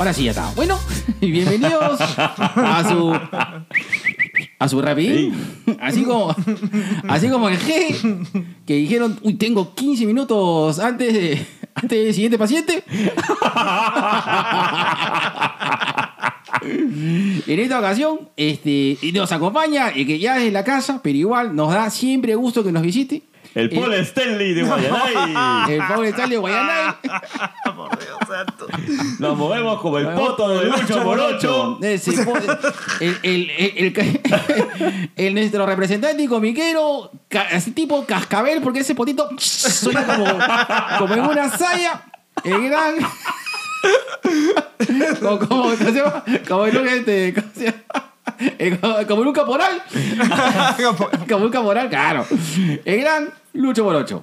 Ahora sí ya está. Bueno, y bienvenidos a su. A su rapidín. Así como. Así como el G. Que dijeron, uy, tengo 15 minutos antes de. Antes del siguiente paciente. En esta ocasión, este, nos acompaña y que ya es en la casa, pero igual nos da siempre gusto que nos visite. El Paul Stanley de Guayanay. El pobre Stanley de Guayanay. Por Dios santo. Nos movemos como el poto de Lucho Morocho. Ese po- el, el, el, el- el nuestro representante y comiquero, así tipo cascabel, porque ese potito suena como, como en una saya. El gran. Como, como, ¿cómo se llama? Como en un este, ¿cómo se llama? Eh, Como, como en un caporal. Como un caporal, claro. El gran Lucho Morocho.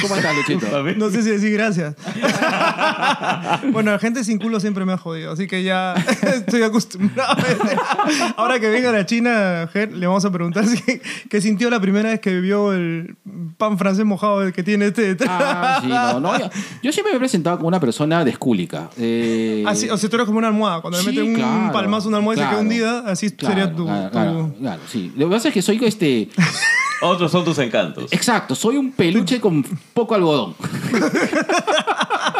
¿Cómo estás, Luchito? No sé si decir gracias. bueno, la gente sin culo siempre me ha jodido, así que ya estoy acostumbrado. Ahora que venga la China, Ger, le vamos a preguntar si, qué sintió la primera vez que vio el pan francés mojado que tiene este detrás. Ah, sí, no, no. Yo, yo siempre me he presentado como una persona descúlica. Eh, Así, o sea, tú eres como una almohada. Cuando Sí, le meten un claro, palmazo a una almohada y se claro. queda hundida, así claro, sería tu. Claro, tu- claro, sí. Lo que pasa es que soy este. Otros son tus encantos. Exacto, soy un peluche con poco algodón.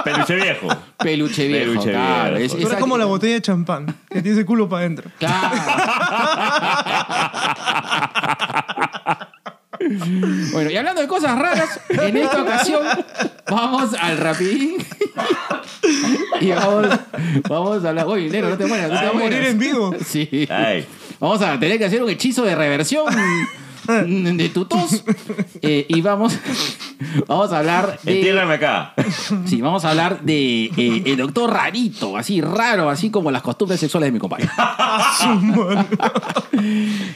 Peluche viejo. Peluche viejo, Peluche claro. viejo. Tú eres esa- como la botella de champán, que tiene ese culo para adentro. Claro. Bueno, y hablando de cosas raras, en esta ocasión vamos al rapidín y vamos, vamos a hablar. Uy, negro, no te mueras, no te Va a morir mueras. en vivo. Sí. Ay. Vamos a tener que hacer un hechizo de reversión de tu tos. Eh, y vamos, vamos a hablar de. Entiérrame acá. Sí, vamos a hablar de eh, el doctor rarito, así raro, así como las costumbres sexuales de mi compañero.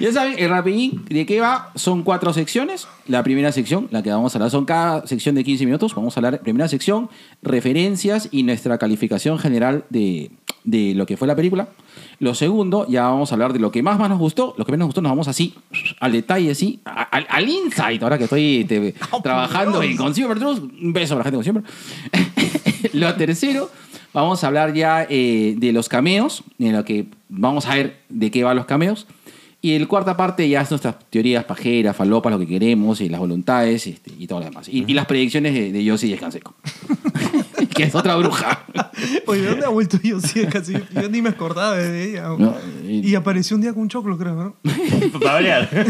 ya saben, el rapidín, ¿de qué va? Son cuatro secciones. La primera sección, la que vamos a hablar, son cada sección de 15 minutos. Vamos a hablar, primera sección, referencias y nuestra calificación general de, de lo que fue la película. Lo segundo, ya vamos a hablar de lo que más, más nos gustó. Lo que menos nos gustó, nos vamos así, al detalle, así, al, al insight. Ahora que estoy te- trabajando en Consumer Trust, un beso para la gente de Consumer. lo tercero, vamos a hablar ya eh, de los cameos, en lo que vamos a ver de qué van los cameos. Y el cuarta parte ya es nuestras teorías pajeras, falopas, lo que queremos, y las voluntades este, y todo lo demás. Y, y las predicciones de, de Yossi Descanseco. que es otra bruja. Oye, ¿de dónde ha vuelto yo? Sí, casi, yo ni me acordaba de ella. No, y- y apareció un día con un choclo, creo, ¿no? Para variar.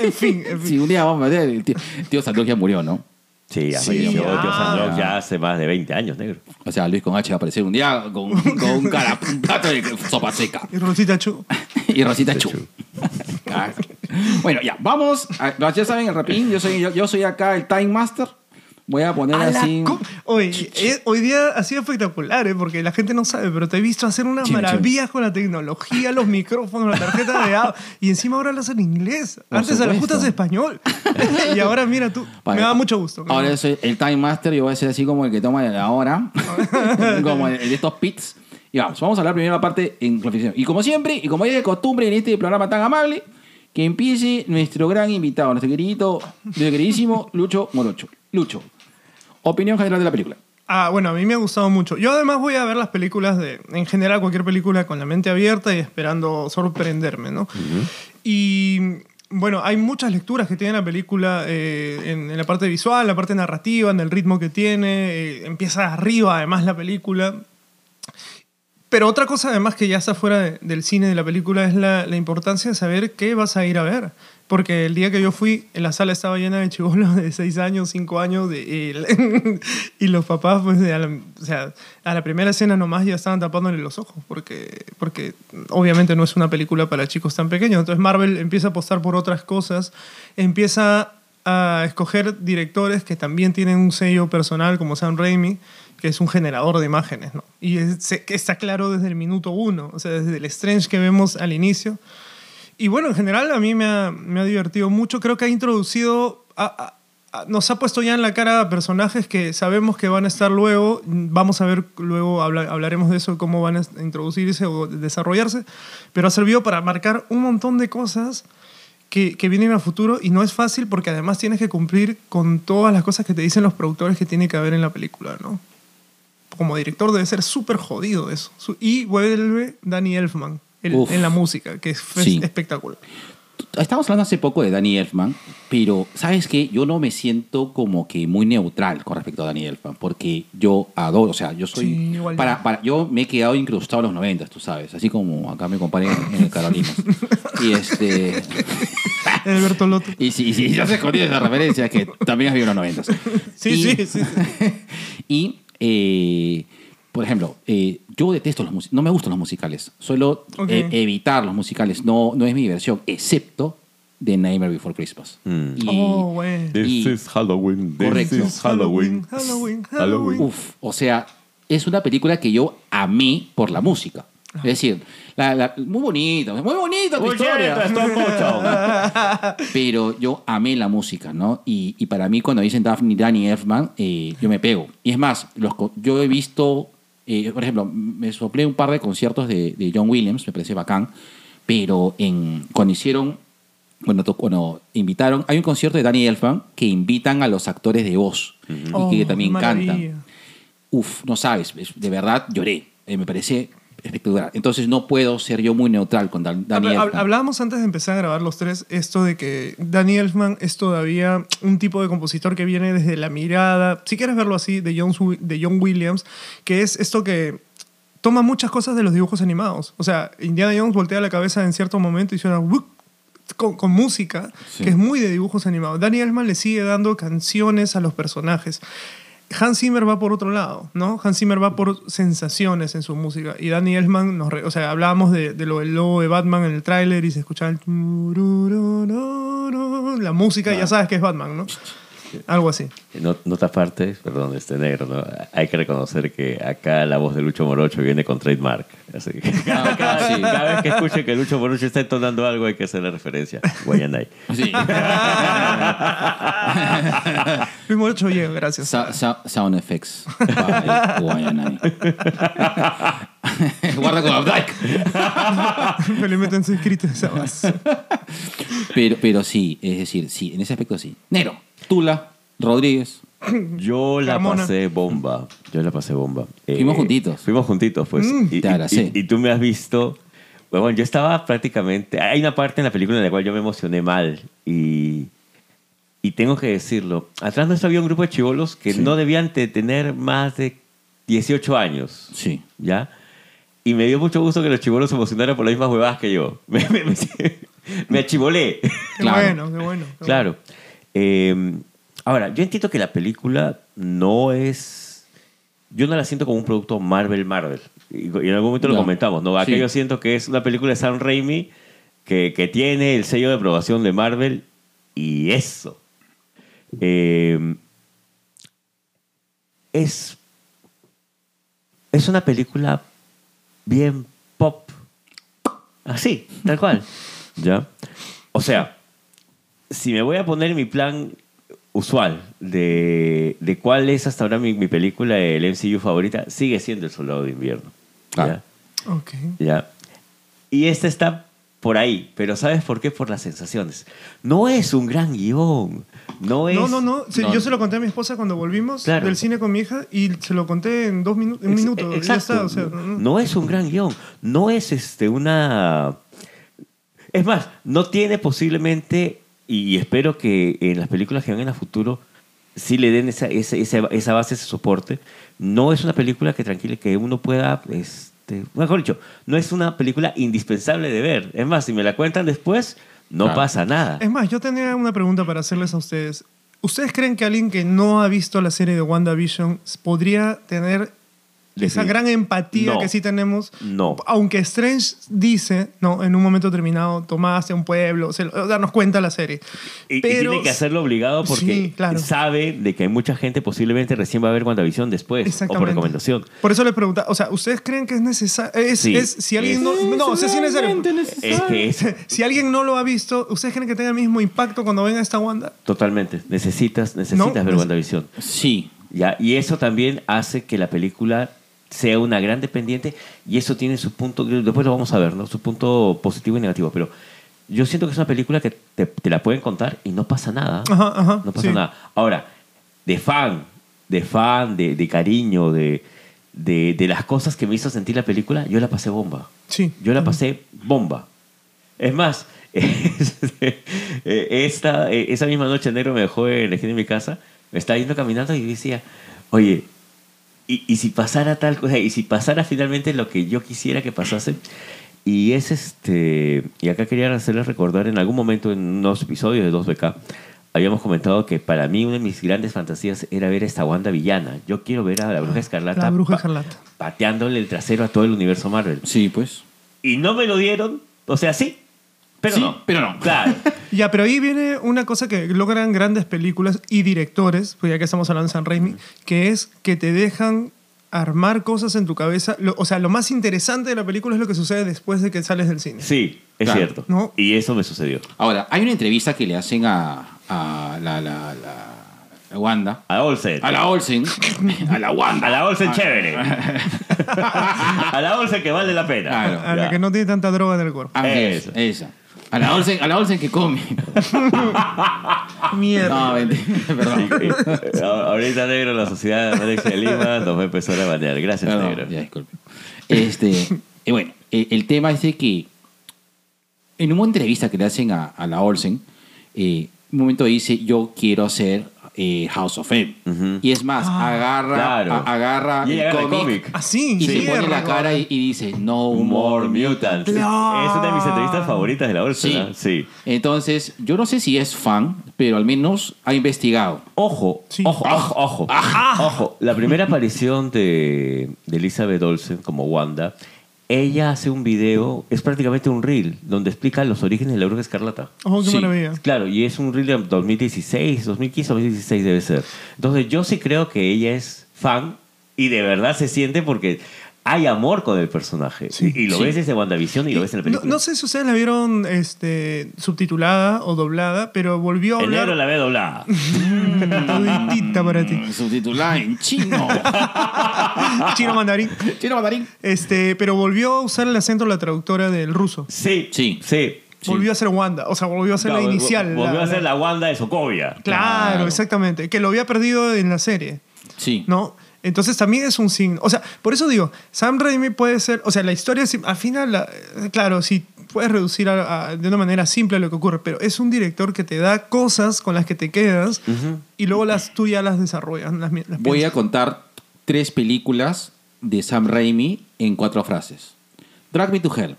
En fin, en fin. si un día vamos a ver, el tío, el tío ya murió, ¿no? Sí, Sí, falleció ya. Tío Sandrock ya hace más de 20 años, negro. O sea, Luis con H va a aparecer un día con, con un, cara, un plato de sopa seca. Y Rosita Chu. y Rosita Chu. Bueno, ya, vamos. a- ya saben, el rapidín, yo soy, yo, yo soy acá el Time Master. Voy a poner A así. Oye, eh, hoy día ha sido espectacular, ¿eh? porque la gente no sabe, pero te he visto hacer unas maravillas con la tecnología, los micrófonos, la tarjeta de audio, y encima ahora hablas en inglés. Por Antes a las justas en español. y ahora mira tú, Vale. me da mucho gusto. Ahora yo soy el Time Master y voy a ser así como el que toma la hora. como el, el de estos pits. Y vamos, vamos a hablar primero la parte en reflexión. Y como siempre, y como es de costumbre en este programa tan amable, que empiece nuestro gran invitado, nuestro querido, nuestro queridísimo Lucho Morocho. Lucho, opinión general de la película. Ah, bueno, a mí me ha gustado mucho. Yo además voy a ver las películas de, en general, cualquier película con la mente abierta y esperando sorprenderme, ¿no? Y bueno, hay muchas lecturas que tiene la película eh, en, en la parte visual, la parte narrativa, en el ritmo que tiene. eh, empieza arriba, además, la película. Pero otra cosa, además, que ya está fuera de- del cine de la película es la, la importancia de saber qué vas a ir a ver. Porque el día que yo fui, la sala estaba llena de chibolos de 6 años, 5 años, y, y los papás, pues, a la, o sea, a la primera escena nomás ya estaban tapándole los ojos, porque, porque obviamente no es una película para chicos tan pequeños. Entonces Marvel empieza a apostar por otras cosas, empieza a escoger directores que también tienen un sello personal, como Sam Raimi, que es un generador de imágenes, ¿no? Y es- se- está claro desde el minuto uno, o sea, desde el Strange que vemos al inicio. Y bueno, en general a mí me ha, me ha divertido mucho. Creo que ha introducido, a- nos ha puesto ya en la cara personajes que sabemos que van a estar luego. Vamos a ver, luego habla- hablaremos de eso, cómo van a introducirse o desarrollarse. Pero ha servido para marcar un montón de cosas que, que vienen a futuro y no es fácil porque además tienes que cumplir con todas las cosas que te dicen los productores que tiene que haber en la película, ¿no? como director debe ser súper jodido eso. Y vuelve Danny Elfman el- Uf. en la música, que es Sí. espectacular. Estamos hablando hace poco de Danny Elfman, pero ¿sabes qué? Yo no me siento como que muy neutral con respecto a Danny Elfman, porque yo adoro, o sea, yo soy... Sí, para, para, yo me he quedado incrustado en los 90, tú sabes, así como acá me comparé en, el Carolinas. y este... Alberto Loto. Y sí, sí, ya se escondido esa referencia que también en los 90. Sí, y, sí, sí, y, eh, por ejemplo, eh, yo detesto los musicales, no me gustan los musicales. Suelo eh, evitar los musicales, no, no es mi diversión, excepto The Nightmare Before Christmas. Mm. Y, Oh, bueno. This Y- is Halloween. This Correcto. is Halloween. Halloween, Halloween. Halloween. Uf, o sea, es una película que yo amé por la música. Es decir, la- la- muy bonita, muy bonita tu Muy historia. cierto. Pero yo amé la música, ¿no? Y, y para mí cuando dicen Daphne, Danny Elfman, eh, yo me pego. Y es más, los, yo he visto, eh, por ejemplo, me soplé un par de conciertos de, de John Williams, me parece bacán, pero en, cuando hicieron, cuando invitaron, hay un concierto de Danny Elfman que invitan a los actores de voz y Oh, que también qué maravilla. cantan. Uf, no sabes, es- de verdad lloré. Eh, me parece espectacular. Entonces no puedo ser yo muy neutral con Dan- Elfman. Hablábamos antes de empezar a grabar los tres esto de que Danny Elfman es todavía un tipo de compositor que viene desde la mirada, si quieres verlo así, de John, de John Williams, que es esto que toma muchas cosas de los dibujos animados. O sea, Indiana Jones voltea la cabeza en cierto momento y suena con, con música, Sí. que es muy de dibujos animados. Danny Elfman le sigue dando canciones a los personajes. Hans Zimmer va por otro lado, ¿no? Hans Zimmer va por sensaciones en su música. Y Danny Elfman, nos re- o sea, hablábamos de, de lo del logo de Batman en el tráiler y se escuchaba el... La música, y ya sabes que es Batman, ¿no? Algo así. No- Nota aparte, perdón, este negro, ¿no? Hay que reconocer que acá la voz de Lucho Morocho viene con trademark. Así que cada, cada- sí. cada vez que escuche que Lucho Morocho está entonando algo hay que hacerle referencia. Guayanay. Sí. Luis Morocho llega, gracias. Sa- sa- sound effects. by Guayanay. Guarda con Abdike. Felizmente en su escrito esa base. Pero, pero sí, es decir, sí, en ese aspecto sí. Nero, Tula, Rodríguez. Yo la Carmona. pasé bomba. Yo la pasé bomba. Eh, Fuimos juntitos. Fuimos juntitos, pues. Mm. y, Te abracé. y- y tú me has visto. Bueno, yo estaba prácticamente. Hay una parte en la película en la cual yo me emocioné mal. Y, y tengo que decirlo. Atrás nuestro había un grupo de chivolos que Sí. no debían de tener más de 18 años. Sí. ¿Ya? Y me dio mucho gusto que los chivolos se emocionaran por las mismas huevadas que yo. Me, me, me, me achivolé. Qué Claro. bueno, qué bueno. qué Claro. Eh, ahora, yo entiendo que la película no es. Yo no la siento como un producto Marvel Marvel. Y, en algún momento lo comentamos, ¿no? Acá Sí. yo siento que es una película de Sam Raimi que, que tiene el sello de aprobación de Marvel y eso. Eh, es. Es una película bien pop. Así, tal cual. ¿Ya? O sea, si me voy a poner mi plan usual de, de cuál es hasta ahora mi, mi película del MCU favorita, sigue siendo El Soldado de Invierno. Claro. ¿Ya? Ok. ¿Ya? Y esta está por ahí, pero ¿sabes por qué? Por las sensaciones. No es un gran guion. No es... No, no, no. Sí, No. Yo se lo conté a mi esposa cuando volvimos Claro. del cine con mi hija y se lo conté en dos minutos, un minuto. Ya Exacto. está, o sea, no, no. No es un gran guion. No es este una. Es más, no tiene posiblemente, y espero que en las películas que vengan a futuro sí le den esa, esa, esa, esa base, ese soporte. No es una película que tranquile, que uno pueda. Este, mejor dicho, no es una película indispensable de ver. Es más, si me la cuentan después, no Claro. pasa nada. Es más, yo tenía una pregunta para hacerles a ustedes. ¿Ustedes creen que alguien que no ha visto la serie de WandaVision podría tener esa gran empatía No. que sí tenemos? No. Aunque Strange dice, no, en un momento determinado, tomaste a un pueblo, se lo- o sea, nos cuenta la serie. Y, tiene que hacerlo obligado porque Sí, claro. sabe de que hay mucha gente posiblemente recién va a ver WandaVision después o por recomendación. Por eso les preguntaba, o sea, ¿ustedes creen que es necesario? Es, Sí. es- si alguien Es- no, no, o sea, es necesario. Es que es Si alguien no lo ha visto, ¿ustedes creen que tenga el mismo impacto cuando venga esta Wanda? totalmente. Necesitas, necesitas No, ver WandaVision. Sí. ¿ya? Y eso también hace que la película sea una gran dependiente y eso tiene su punto, después lo vamos a ver, ¿no? Su punto positivo y negativo, pero yo siento que es una película que te, te la pueden contar y no pasa nada. Ajá, ajá. No pasa sí. nada. Ahora, de fan, de fan, de, de cariño, de de, de las cosas que me hizo sentir la película, yo la pasé bomba. Sí. Yo la pasé bomba. Es más, esta, esa misma noche negro me dejó en esquina de mi casa, me estaba yendo caminando y decía, oye, ¿y, y si pasara tal cosa? ¿Y si pasara finalmente lo que yo quisiera que pasase? Y es este, y acá quería hacerles recordar en algún momento en unos episodios de 2BK, habíamos comentado que para mí una de mis grandes fantasías era ver a esta Wanda villana. Yo quiero ver a la Bruja Escarlata, La Bruja pa- Escarlata. pateándole el trasero a todo el universo Marvel. Sí, pues. Y no me lo dieron, o sea, sí, pero Sí, no. pero no. Claro. Ya, pero ahí viene una cosa que logran grandes películas y directores, pues ya que estamos hablando de San Raimi, que es que te dejan armar cosas en tu cabeza. Lo- o sea, lo más interesante de la película es lo que sucede después de que sales del cine. Sí, es Claro. cierto. ¿No? Y eso me sucedió. Ahora, hay una entrevista que le hacen a, a la, la, la- a Wanda. A Olsen. A la Olsen. A la Wanda. A la Olsen Ah, chévere. a la Olsen que vale la pena. Claro. A la Ya. que no tiene tanta droga en el cuerpo. Ah, Eso. esa. A la Olsen, a la Olsen que come. Mierda. No, mentira, perdón. Ahorita, negro, la sociedad de Alexia de Lima nos va a empezar a banear. Gracias, Perdón, negro. ya, disculpe. Este, y bueno, eh, el tema es de que en una entrevista que le hacen a, a la Olsen, eh, un momento dice, yo quiero hacer eh, House of M. Ujú. Y es más, agarra, Claro. a- agarra Y el agarra cómic. Así, y se pone la cara y, y dice, no More more Mutants. Claro. Es una de mis entrevistas favoritas de la Olsen. Sí. ¿ah? sí. Entonces, yo no sé si es fan, pero al menos ha investigado. Ojo, Sí. ojo, ojo, ojo. Ojo, la primera aparición de, de Elizabeth Olsen como Wanda, ella hace un video, es prácticamente un reel, donde explica los orígenes de la bruja escarlata. Oh, qué Sí. maravilla. Claro, y es un reel de 2016, 2015, 2016 debe ser. Entonces yo sí creo que ella es fan y de verdad se siente porque hay amor con el personaje. Sí. y, lo Sí. ves desde WandaVision y, lo ves en la película. no sé si ustedes la vieron este, subtitulada o doblada, pero volvió a El negro hablar. la ve doblada. Toditita para ti. Subtitulada en chino. Chino mandarín. chino mandarín. Este, pero volvió a usar el acento de la traductora del ruso. Sí, Sí. sí. Volvió a ser Wanda, o sea, volvió a ser la inicial. Volvió la- a ser la Wanda de Sokovia. Claro, Claro. exactamente. Que lo había perdido en la serie, Sí. ¿no? Entonces también es un signo. O sea, por eso digo, Sam Raimi puede ser. O sea, la historia, al final, la- claro, sí puedes reducir a- a- de una manera simple lo que ocurre, pero es un director que te da cosas con las que te quedas y luego las, tú ya las desarrollas. Las, mi- las Voy a contar tres películas de Sam Raimi en cuatro frases. Drag Me to Hell.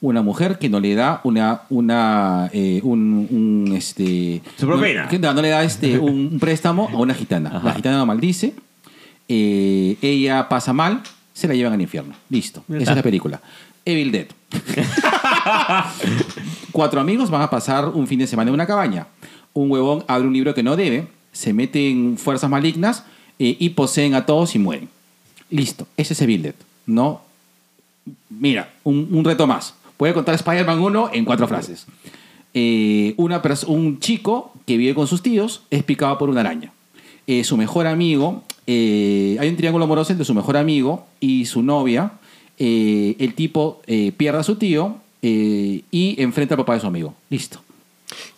Una mujer que no le da una, una, eh, un, un, este, Su propina. no- que no, no le da este, un, un préstamo a una gitana. La gitana la maldice, eh, ella pasa mal, se la llevan al infierno. Listo. Esa es la película. Evil Dead. Cuatro amigos van a pasar un fin de semana en una cabaña. Un huevón abre un libro que no debe, se mete en fuerzas malignas eh, y poseen a todos y mueren. Listo. Ese es Evil Dead. No. Mira, un, un reto más. Voy a contar Spider-Man 1 en cuatro frases. Eh, una un chico que vive con sus tíos es picado por una araña. Eh, su mejor amigo, eh, hay un triángulo amoroso entre su mejor amigo y su novia. Eh, el tipo eh, pierde a su tío y enfrenta al papá de su amigo. Listo.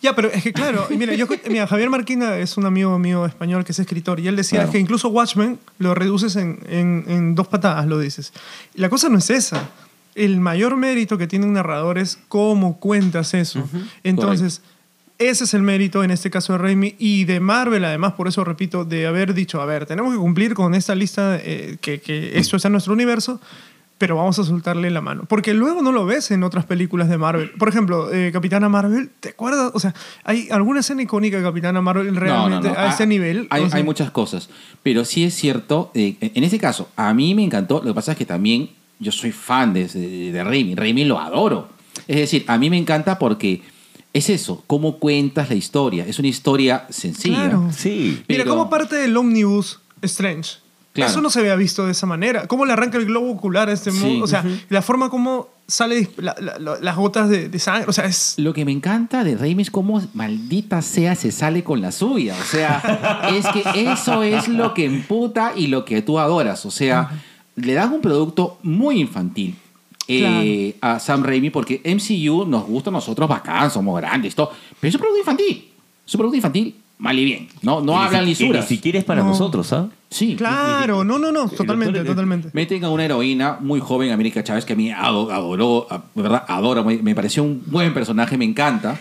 Ya, pero es que claro, mira, yo, mira, Javier Marquina es un amigo mío español que es escritor y él decía Claro. que incluso Watchmen lo reduces en, en- en dos patadas, lo dices. La cosa no es esa. El mayor mérito que tiene un narrador es cómo cuentas eso. Entonces, ese es el mérito en este caso de Raimi y de Marvel, además, por eso repito, de haber dicho, a ver, tenemos que cumplir con esta lista, eh, que, que esto está en nuestro universo, pero vamos a soltarle la mano. Porque luego no lo ves en otras películas de Marvel. Por ejemplo, eh, Capitana Marvel, ¿te acuerdas? O sea, ¿hay alguna escena icónica de Capitana Marvel realmente a ese Ah, nivel? Hay, O sea, hay muchas cosas. Pero sí es cierto, eh, en este caso, a mí me encantó. Lo que pasa es que también yo soy fan de, de, de Raimi. Raimi lo adoro. Es decir, a mí me encanta porque es eso, cómo cuentas la historia. Es una historia sencilla. Claro. Sí. Mira, pero- como parte del Omnibus Strange. Claro. Eso no se había visto de esa manera. ¿Cómo le arranca el globo ocular a este Sí. mundo? O sea, la forma como sale la- la- la- las gotas de, de sangre. O sea, es. Lo que me encanta de Raimi es cómo maldita sea se sale con la suya. O sea, es que eso es lo que emputa y lo que tú adoras. O sea, le dan un producto muy infantil eh, a Sam Raimi porque MCU nos gusta a nosotros bacán, somos grandes, todo. Pero es un producto infantil. Es un producto infantil mal y bien. No, no Y ni hablan si- que lisuras. Ni siquiera es para No. nosotros, ¿ah? Sí. Claro, no, no, no, totalmente, doctor- totalmente. Meten a una heroína muy joven, América Chávez, que a mí ado- adoró, a- de verdad, adoro, me, me pareció un buen personaje, me encanta.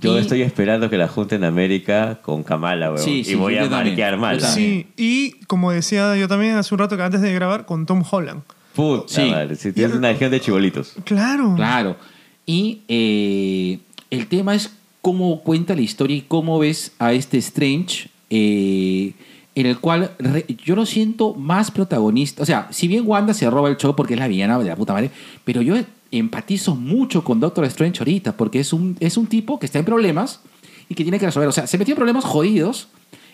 Yo Y- estoy esperando que la junten América con Kamala, weón. Sí, sí, y voy a marquear mal. Sí, y como decía yo también hace un rato que antes de grabar, con Tom Holland. Puta Sí. madre, si tienes una legión de chibolitos. Claro. Claro. Y eh, el tema es cómo cuenta la historia y cómo ves a este Strange, eh, en el cual re- yo lo siento más protagonista. O sea, si bien Wanda se roba el show porque es la villana de la puta madre, pero yo empatizo mucho con Doctor Strange ahorita porque es un, es un tipo que está en problemas y que tiene que resolver. O sea, se metió en problemas jodidos.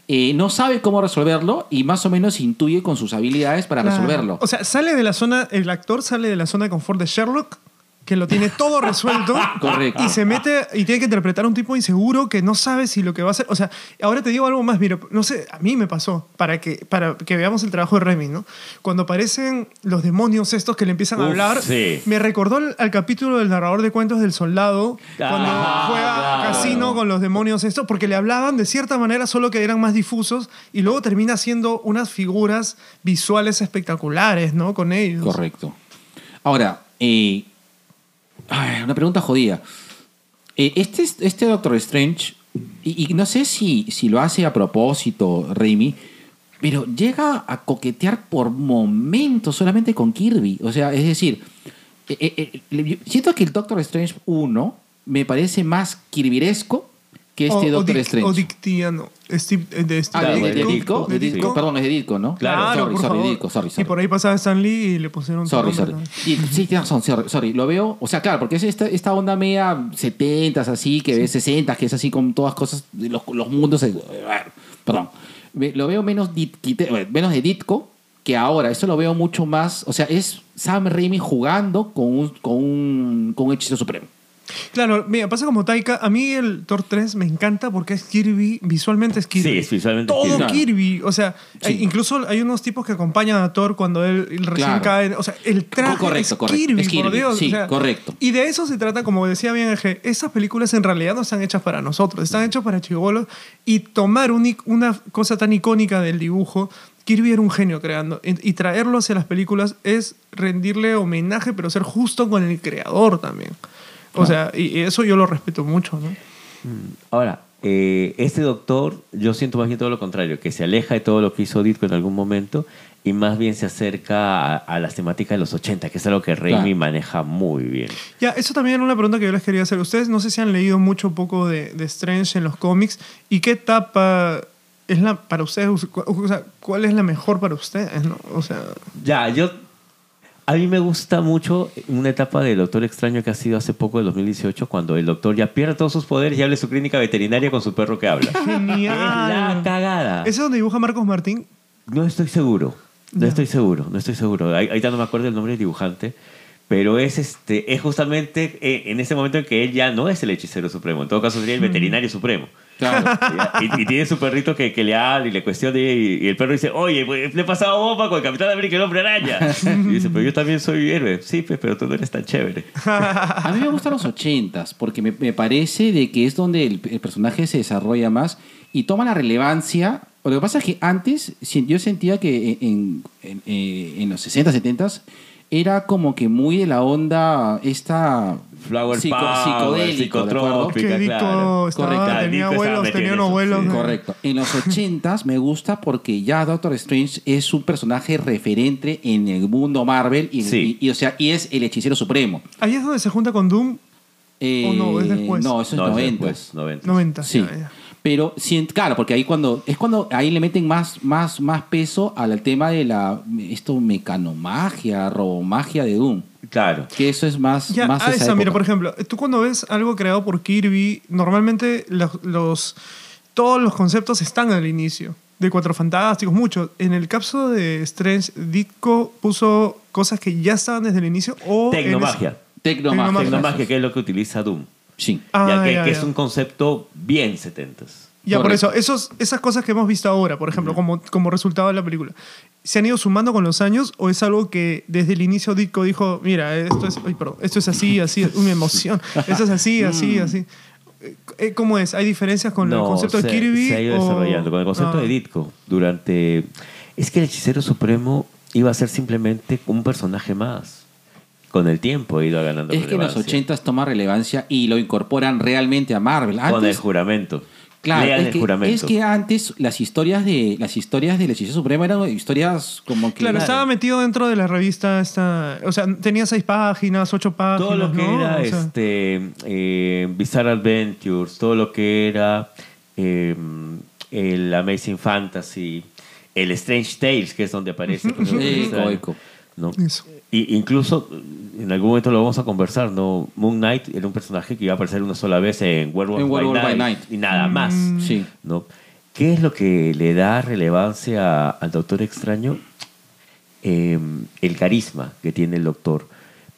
Eh, no sabe cómo resolverlo y más o menos intuye con sus habilidades para Claro. resolverlo. O sea, sale de la zona, el actor sale de la zona de confort de Sherlock, que lo tiene todo resuelto. Correcto. Y se mete y tiene que interpretar a un tipo inseguro que no sabe si lo que va a hacer. O sea, ahora te digo algo más, mira, no sé, a mí me pasó, para que, para que veamos el trabajo de Remy, ¿no? Cuando aparecen los demonios estos que le empiezan a hablar, sí. me recordó al, al capítulo del narrador de cuentos del soldado, cuando Ah, juega claro. casino con los demonios estos, porque le hablaban de cierta manera, solo que eran más difusos, y luego termina siendo unas figuras visuales espectaculares, ¿no? Con ellos. Correcto. Ahora, eh, una pregunta jodida. Eh, este, este Doctor Strange, y, no sé si, si lo hace a propósito, Raimi, pero llega a coquetear por momentos solamente con Kirby. O sea, es decir, eh, eh, siento que el Doctor Strange 1 me parece más kirviresco que este O- o Doctor Dic- Strange. O Dictiano. Steve, eh, de Steve Ah, de, Claro, de Ditko, de Ditko. Ditko. Perdón, es de Ditko, ¿no? Claro, sorry, por sorry, favor. Ditko, sorry, Y sorry. por ahí pasaba Stan Lee y le pusieron Sorry, sorry. Y, sí, tienes razón, sorry, sorry. Lo veo, o sea, claro, porque es esta, esta onda media 70s así, que ves 60 que es así con todas cosas, los, los mundos. eh, Perdón. Lo veo menos, dit- quite- eh, menos de Ditko que ahora. Eso lo veo mucho más. O sea, es Sam Raimi jugando con un, con un, con un hechizo supremo. Claro, mira, pasa como Taika. A mí el Thor 3 me encanta porque es Kirby, visualmente es Kirby. Sí, es visualmente Todo Kirby. Kirby. O sea, Sí. hay- incluso hay unos tipos que acompañan a Thor cuando él, él recién Claro. cae. O sea, el traje Correcto, es correcto. Kirby, Es por Kirby, Dios. sí, o sea, correcto. Y de eso se trata, como decía bien Eje, esas películas en realidad no están hechas para nosotros, están hechas para chivolos. Y tomar un una cosa tan icónica del dibujo, Kirby era un genio creando. Y traerlo hacia las películas es rendirle homenaje, pero ser justo con el creador también. O sea, y eso yo lo respeto mucho, ¿no? Ahora, eh, este doctor, yo siento más bien todo lo contrario, que se aleja de todo lo que hizo Ditko en algún momento y más bien se acerca a, a las temáticas de los 80, que es algo que Raimi Claro. maneja muy bien. Ya, eso también era una pregunta que yo les quería hacer. Ustedes no sé si han leído mucho o poco de, de Strange en los cómics. ¿Y qué etapa es la para ustedes? O sea, ¿cuál es la mejor para ustedes? ¿no? O sea, Ya, yo... A mí me gusta mucho una etapa del Doctor Extraño que ha sido hace poco, del 2018, cuando el doctor ya pierde todos sus poderes y de su clínica veterinaria con su perro que habla. es la genial. cagada. ¿Ese es donde dibuja Marcos Martín? No estoy seguro. No estoy seguro, no estoy seguro. Ahí- Ahorita no me acuerdo el nombre del dibujante. Pero es, este, es justamente eh, en ese momento en que él ya no es el hechicero supremo. En todo caso sería el veterinario supremo. Claro. Y, y tiene su perrito que, que le habla y le cuestiona y, y el perro dice, oye, pues, le he pasado bomba con el Capitán América y el Hombre Araña. Y dice, pero yo también soy héroe. Sí, pues, pero tú no eres tan chévere. A mí me gustan los ochentas, porque me, me parece de que es donde el, el personaje se desarrolla más y toma la relevancia. Lo que pasa es que antes yo sentía que en, en, eh, en los 60, 70 era como que muy de la onda esta Flower psico- power, psicodélico, claro. estaba- Correcto. tenía abuelos, tenía en unos abuelos. sí. ¿no? Correcto. En los 80 me gusta porque ya Doctor Strange es un personaje referente en el mundo Marvel y, Sí. y- y, o sea, y es el hechicero supremo. Ahí es donde se junta con Doom Eh, ¿O no? ¿Es después? No, eso es No, es 90. después, 90. 90. Sí. ya, ya. Pero claro, porque ahí cuando es cuando ahí le meten más más más peso al tema de la esto mecanomagia, robomagia de Doom, Claro. que eso es más Ya, más ah, esa esa, mira, por ejemplo, tú cuando ves algo creado por Kirby, normalmente los, los- todos los conceptos están al inicio. De Cuatro Fantásticos, mucho. En el caso de Strange, Ditko puso cosas que ya estaban desde el inicio o... Tecnomagia. Tecnomagia. Tecnomagia, que es lo que utiliza Doom. Sí. Ah, ya que, ya, que ya. es un concepto bien 70s. Ya, por Correcto. eso, esos, esas cosas que hemos visto ahora, por ejemplo, como, como resultado de la película, ¿se han ido sumando con los años o es algo que desde el inicio Ditko dijo, mira, esto es, ay, perdón, esto es así, así, una emoción, esto es así, así, Mm. así? eh, ¿Cómo es? ¿Hay diferencias con el No, concepto se, de Kirby? se ha ido o- desarrollando con el concepto Ah. de Ditko durante es que el hechicero supremo iba a ser simplemente un personaje más con el tiempo ha ido ganando Es que en los relevancia. 80 toma relevancia y lo incorporan realmente a Marvel. con el Antes, juramento claro, Lean es el que, juramento es que antes las historias de las historias del Hechicero Supremo eran historias como que Claro, estaba metido dentro de la revista esta... O sea, tenía seis páginas, ocho páginas, todo lo que ¿no? era O sea, este eh, Bizarre Adventures todo lo que era eh, el Amazing Fantasy el Strange Tales que es donde aparece ¿no? Eso. Y incluso en algún momento lo vamos a conversar, ¿no? Moon Knight era un personaje que iba a aparecer una sola vez en Werewolf, En by, Night, Night. y nada más, Sí. ¿no? ¿Qué es lo que le da relevancia al Doctor Extraño? Eh, el carisma que tiene el Doctor,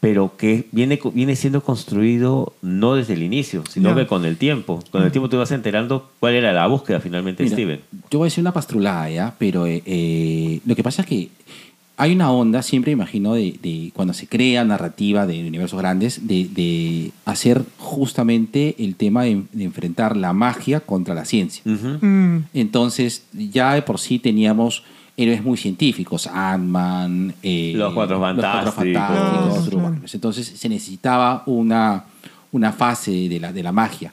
pero que viene, viene siendo construido no desde el inicio, sino que con el tiempo. Con el tiempo te vas enterando cuál era la búsqueda finalmente de Steven. Yo voy a decir una pastrulada, ¿ya? Pero eh, eh, lo que pasa es que hay una onda, siempre imagino, de, de cuando se crea narrativa de universos grandes, de, de hacer justamente el tema de, de enfrentar la magia contra la ciencia. Mm, Entonces, ya de por sí teníamos héroes muy científicos, Ant-Man, eh, Los Cuatro Fantásticos. Urbanos. Entonces, se necesitaba una, una fase de la, de la magia.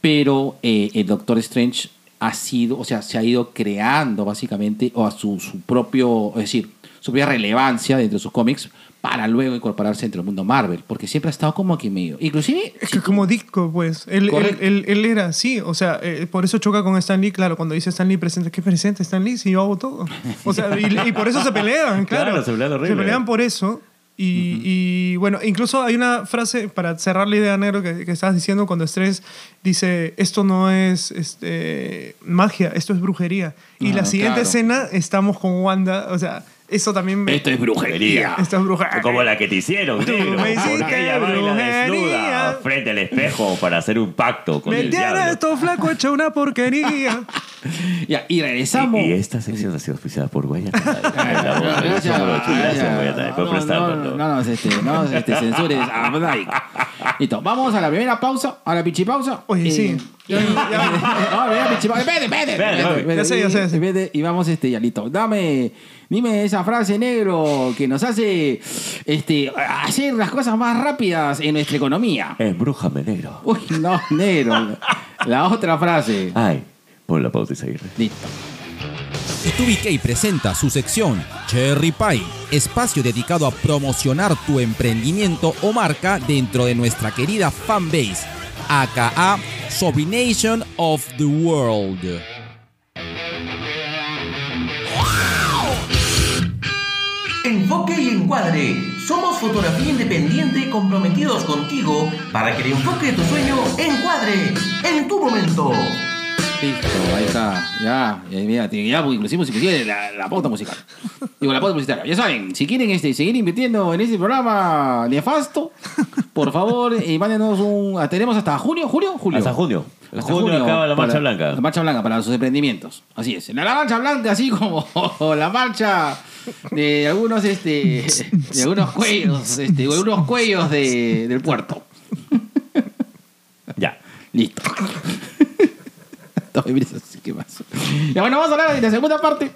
Pero eh, el Doctor Strange ha sido, o sea, se ha ido creando básicamente, o a su, su propio, es decir, su propia relevancia dentro de sus cómics para luego incorporarse dentro del mundo Marvel, porque siempre ha estado como que medio, inclusive, Es que como Ditko, pues. Él, él, él- él era así. O sea, eh, por eso choca con Stan Lee. Claro, cuando dice Stan Lee presente, ¿qué presente Stan Lee? Si yo hago todo. O sea, y, y por eso se pelean, claro. Claro, se pelean horrible. pelean por eso. Y, y, bueno, incluso hay una frase para cerrar la idea, Negro, que, que estabas diciendo cuando Stress dice: Esto no es este, magia, esto es brujería. Y Ah, la siguiente claro. escena estamos con Wanda. O sea, eso también me. esto es brujería. Esto es brujería. Como la que te hicieron, Tú negro. me hiciste ella baila brujería. desnuda frente al espejo para hacer un pacto con Me el diablo. esto flaco hecho una porquería. Ya, y regresamos. Y, y esta sección ha sido auspiciada por Guayana. Gracias, No, no, ¿no? no, no, este, no, este, censures a Mike. Listo, vamos a la primera pausa, a la pichipausa. Oye, sí. Ya, ya, primera pichipausa. Papi. espérate. Ya sé, ya sé, Y vamos, este, ya listo. Dame, dime esa frase negro que nos hace este, hacer las cosas más rápidas en nuestra economía. Embrújame, negro. Uy, no, negro. La otra frase. Ay, pon la pausa y seguirle. Listo. TubiK presenta su sección Cherry Pie, espacio dedicado a promocionar tu emprendimiento o marca dentro de nuestra querida fanbase, aka Sobrination of the World. Encuadre. Somos fotografía independiente comprometidos contigo para que el enfoque de tu sueño encuadre en tu momento. Listo, ahí está. Ya, ya, mira, ya inclusive, inclusive la, la pauta musical. Digo, la pauta musical. Ya saben, si quieren este, seguir invirtiendo en este programa nefasto, por favor, eh, mándenos un. ah, Tenemos hasta junio, julio, julio. Hasta junio. Hasta junio acaba la marcha para- blanca. La marcha blanca para sus emprendimientos. Así es. La, la marcha blanca, así como la marcha de algunos, este, de algunos cuellos, este, de algunos cuellos de- del puerto. Ya. Listo. ¿Qué más? Ya, bueno, vamos a hablar de la segunda parte.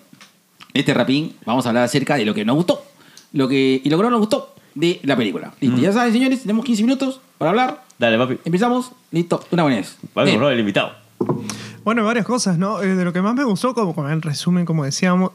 Este rapín, vamos a hablar acerca de lo que nos gustó lo que, y lo que no nos gustó de la película. Listo, ya saben, señores, tenemos 15 minutos para hablar. Dale, papi. Empezamos. Listo, una buena vez. Vamos, bro, el invitado. Bueno, varias cosas, ¿no? Eh, de lo que más me gustó, como, como en resumen, como decíamos,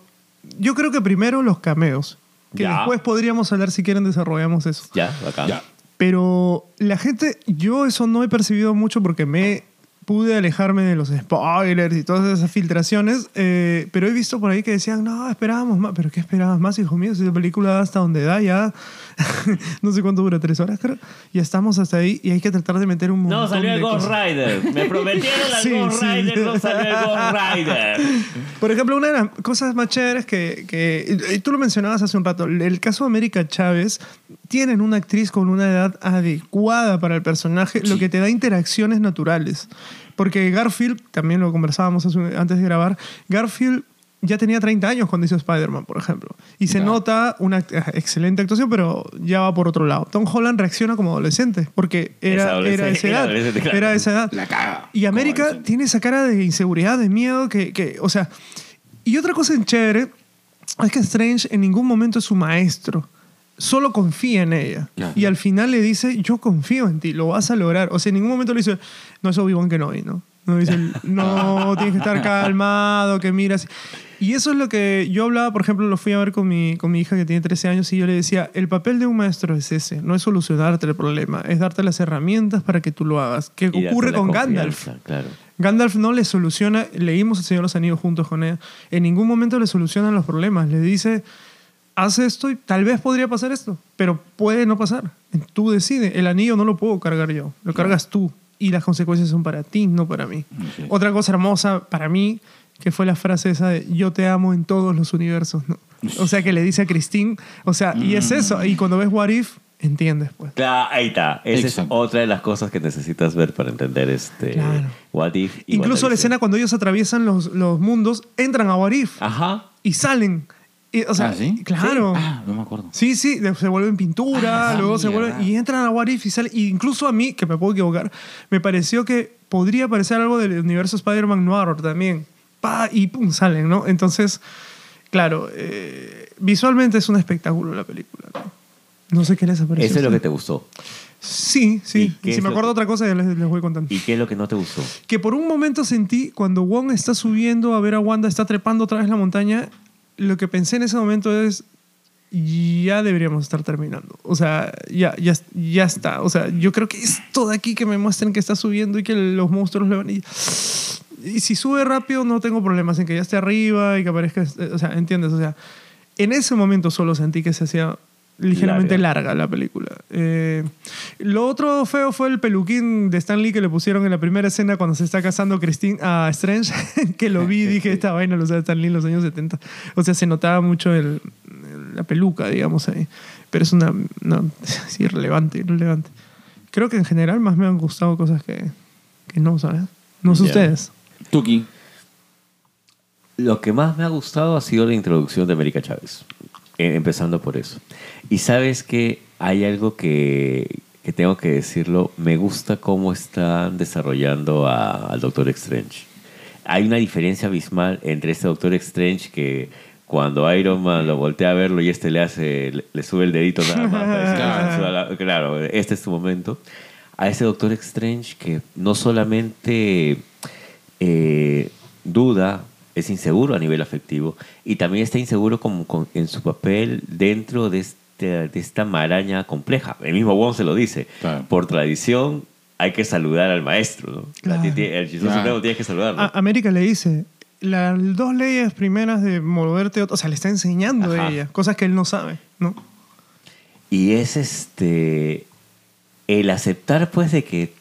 yo creo que primero los cameos. Que Ya. después podríamos hablar, si quieren, desarrollamos eso. Ya. Ya. Pero la gente, yo eso no he percibido mucho porque me pude alejarme de los spoilers y todas esas filtraciones, eh, pero he visto por ahí que decían, no, esperábamos más, pero ¿qué esperabas más, hijo mío? Si la película da hasta donde da ya, no sé cuánto dura, tres horas creo, y estamos hasta ahí y hay que tratar de meter un montón No salió de el Ghost cosas. Rider. Me prometieron al Sí, Ghost sí. Rider, no salió el Ghost Rider. Por ejemplo, una de las cosas más chéveres que, que y tú lo mencionabas hace un rato, el caso de América Chávez, tienen una actriz con una edad adecuada para el personaje, lo que te da interacciones naturales. Porque Garfield, también lo conversábamos antes de grabar, Garfield ya tenía 30 años cuando hizo Spider-Man, por ejemplo. Y se Ya. nota una act- excelente actuación, pero ya va por otro lado. Tom Holland reacciona como adolescente, porque era, adolescente, era de esa edad. claro. Era de esa edad. La caga. Y América tiene esa cara de inseguridad, de miedo, que, que, o sea... Y otra cosa en chévere es que Strange en ningún momento es su maestro. Solo confía en ella. Claro. Y al final le dice, yo confío en ti, lo vas a lograr. O sea, en ningún momento le dice, no es Obi-Wan Kenobi, ¿no? No dice, no, tienes que estar calmado, que miras. Y eso es lo que yo hablaba, por ejemplo, lo fui a ver con mi, con mi hija que tiene 13 años y yo le decía, el papel de un maestro es ese, no es solucionarte el problema, es darte las herramientas para que tú lo hagas. ¿Qué ocurre con Gandalf? Claro. Gandalf no le soluciona, leímos El Señor de los Anillos juntos con ella, en ningún momento le solucionan los problemas, le dice, haz esto y tal vez podría pasar esto, pero puede no pasar. Tú decides, el anillo no lo puedo cargar yo, lo cargas tú y las consecuencias son para ti, no para mí. Ok. Otra cosa hermosa para mí, que fue la frase esa de yo te amo en todos los universos. ¿no? O sea, que le dice a Christine, o sea, y es eso, y cuando ves What If, entiendes pues. Claro, ahí está. Esa es Exacto. otra de las cosas que necesitas ver para entender este Claro. What If. y Incluso la WandaVision. escena cuando ellos atraviesan los, los mundos, entran a What If. Ajá. y salen. Y, o sea, Ah, ¿sí? Claro. Ah, no me acuerdo. Sí, sí, de- se vuelven pintura, Ah, luego se mierda. vuelven y entran a What If y salen. Y incluso a mí, que me puedo equivocar, me pareció que podría parecer algo del universo Spider-Man Noir también. Pa, y pum, salen, ¿no? Entonces, claro, eh, visualmente es un espectáculo la película. ¿no? No sé qué les ha parecido. Eso es lo que te gustó. Sí, ¿Y sí. si es me acuerdo que- otra cosa, ya les, les voy contando. ¿Y qué es lo que no te gustó? Que por un momento sentí, cuando Wong está subiendo a ver a Wanda, está trepando otra vez la montaña, lo que pensé en ese momento es, ya deberíamos estar terminando. O sea, ya, ya, ya está. O sea, yo creo que esto de aquí que me muestren que está subiendo y que los monstruos le van... Y, y si sube rápido no tengo problemas en que ya esté arriba y que aparezca... O sea, ¿entiendes? O sea, en ese momento solo sentí que se hacía ligeramente Larga. larga, la película. Eh, lo otro feo fue el peluquín de Stan Lee que le pusieron en la primera escena cuando se está casando Christine a Strange, que lo vi y dije, esta vaina lo usaba Stan Lee en los años 70. O sea, se notaba mucho el, la peluca, digamos, ahí. Pero es una... No, es irrelevante, irrelevante. Creo que en general más me han gustado cosas que, que no, ¿sabes? No sé Ya. ustedes. Tuki. Lo que más me ha gustado ha sido la introducción de América Chávez. Eh, empezando por eso. Y sabes que hay algo que, que tengo que decirlo. Me gusta cómo están desarrollando a- al Doctor Strange. Hay una diferencia abismal entre este Doctor Strange que cuando Iron Man lo voltea a verlo y este le hace, le, le sube el dedito nada más. Claro. "Sube a la- claro, este es tu momento. A ese Doctor Strange que no solamente eh, duda, es inseguro a nivel afectivo y también está inseguro como con- en su papel dentro de, este, de esta maraña compleja. El mismo Wong se lo dice. Claro. Por tradición hay que saludar al maestro. ¿no? Claro. La- El Jesús Claro. Supremo tiene que saludarlo. A- América le dice, las dos leyes primeras de moverte, o sea, le está enseñando Ajá. a ella, cosas que él no sabe, ¿no? Y es este el aceptar pues de que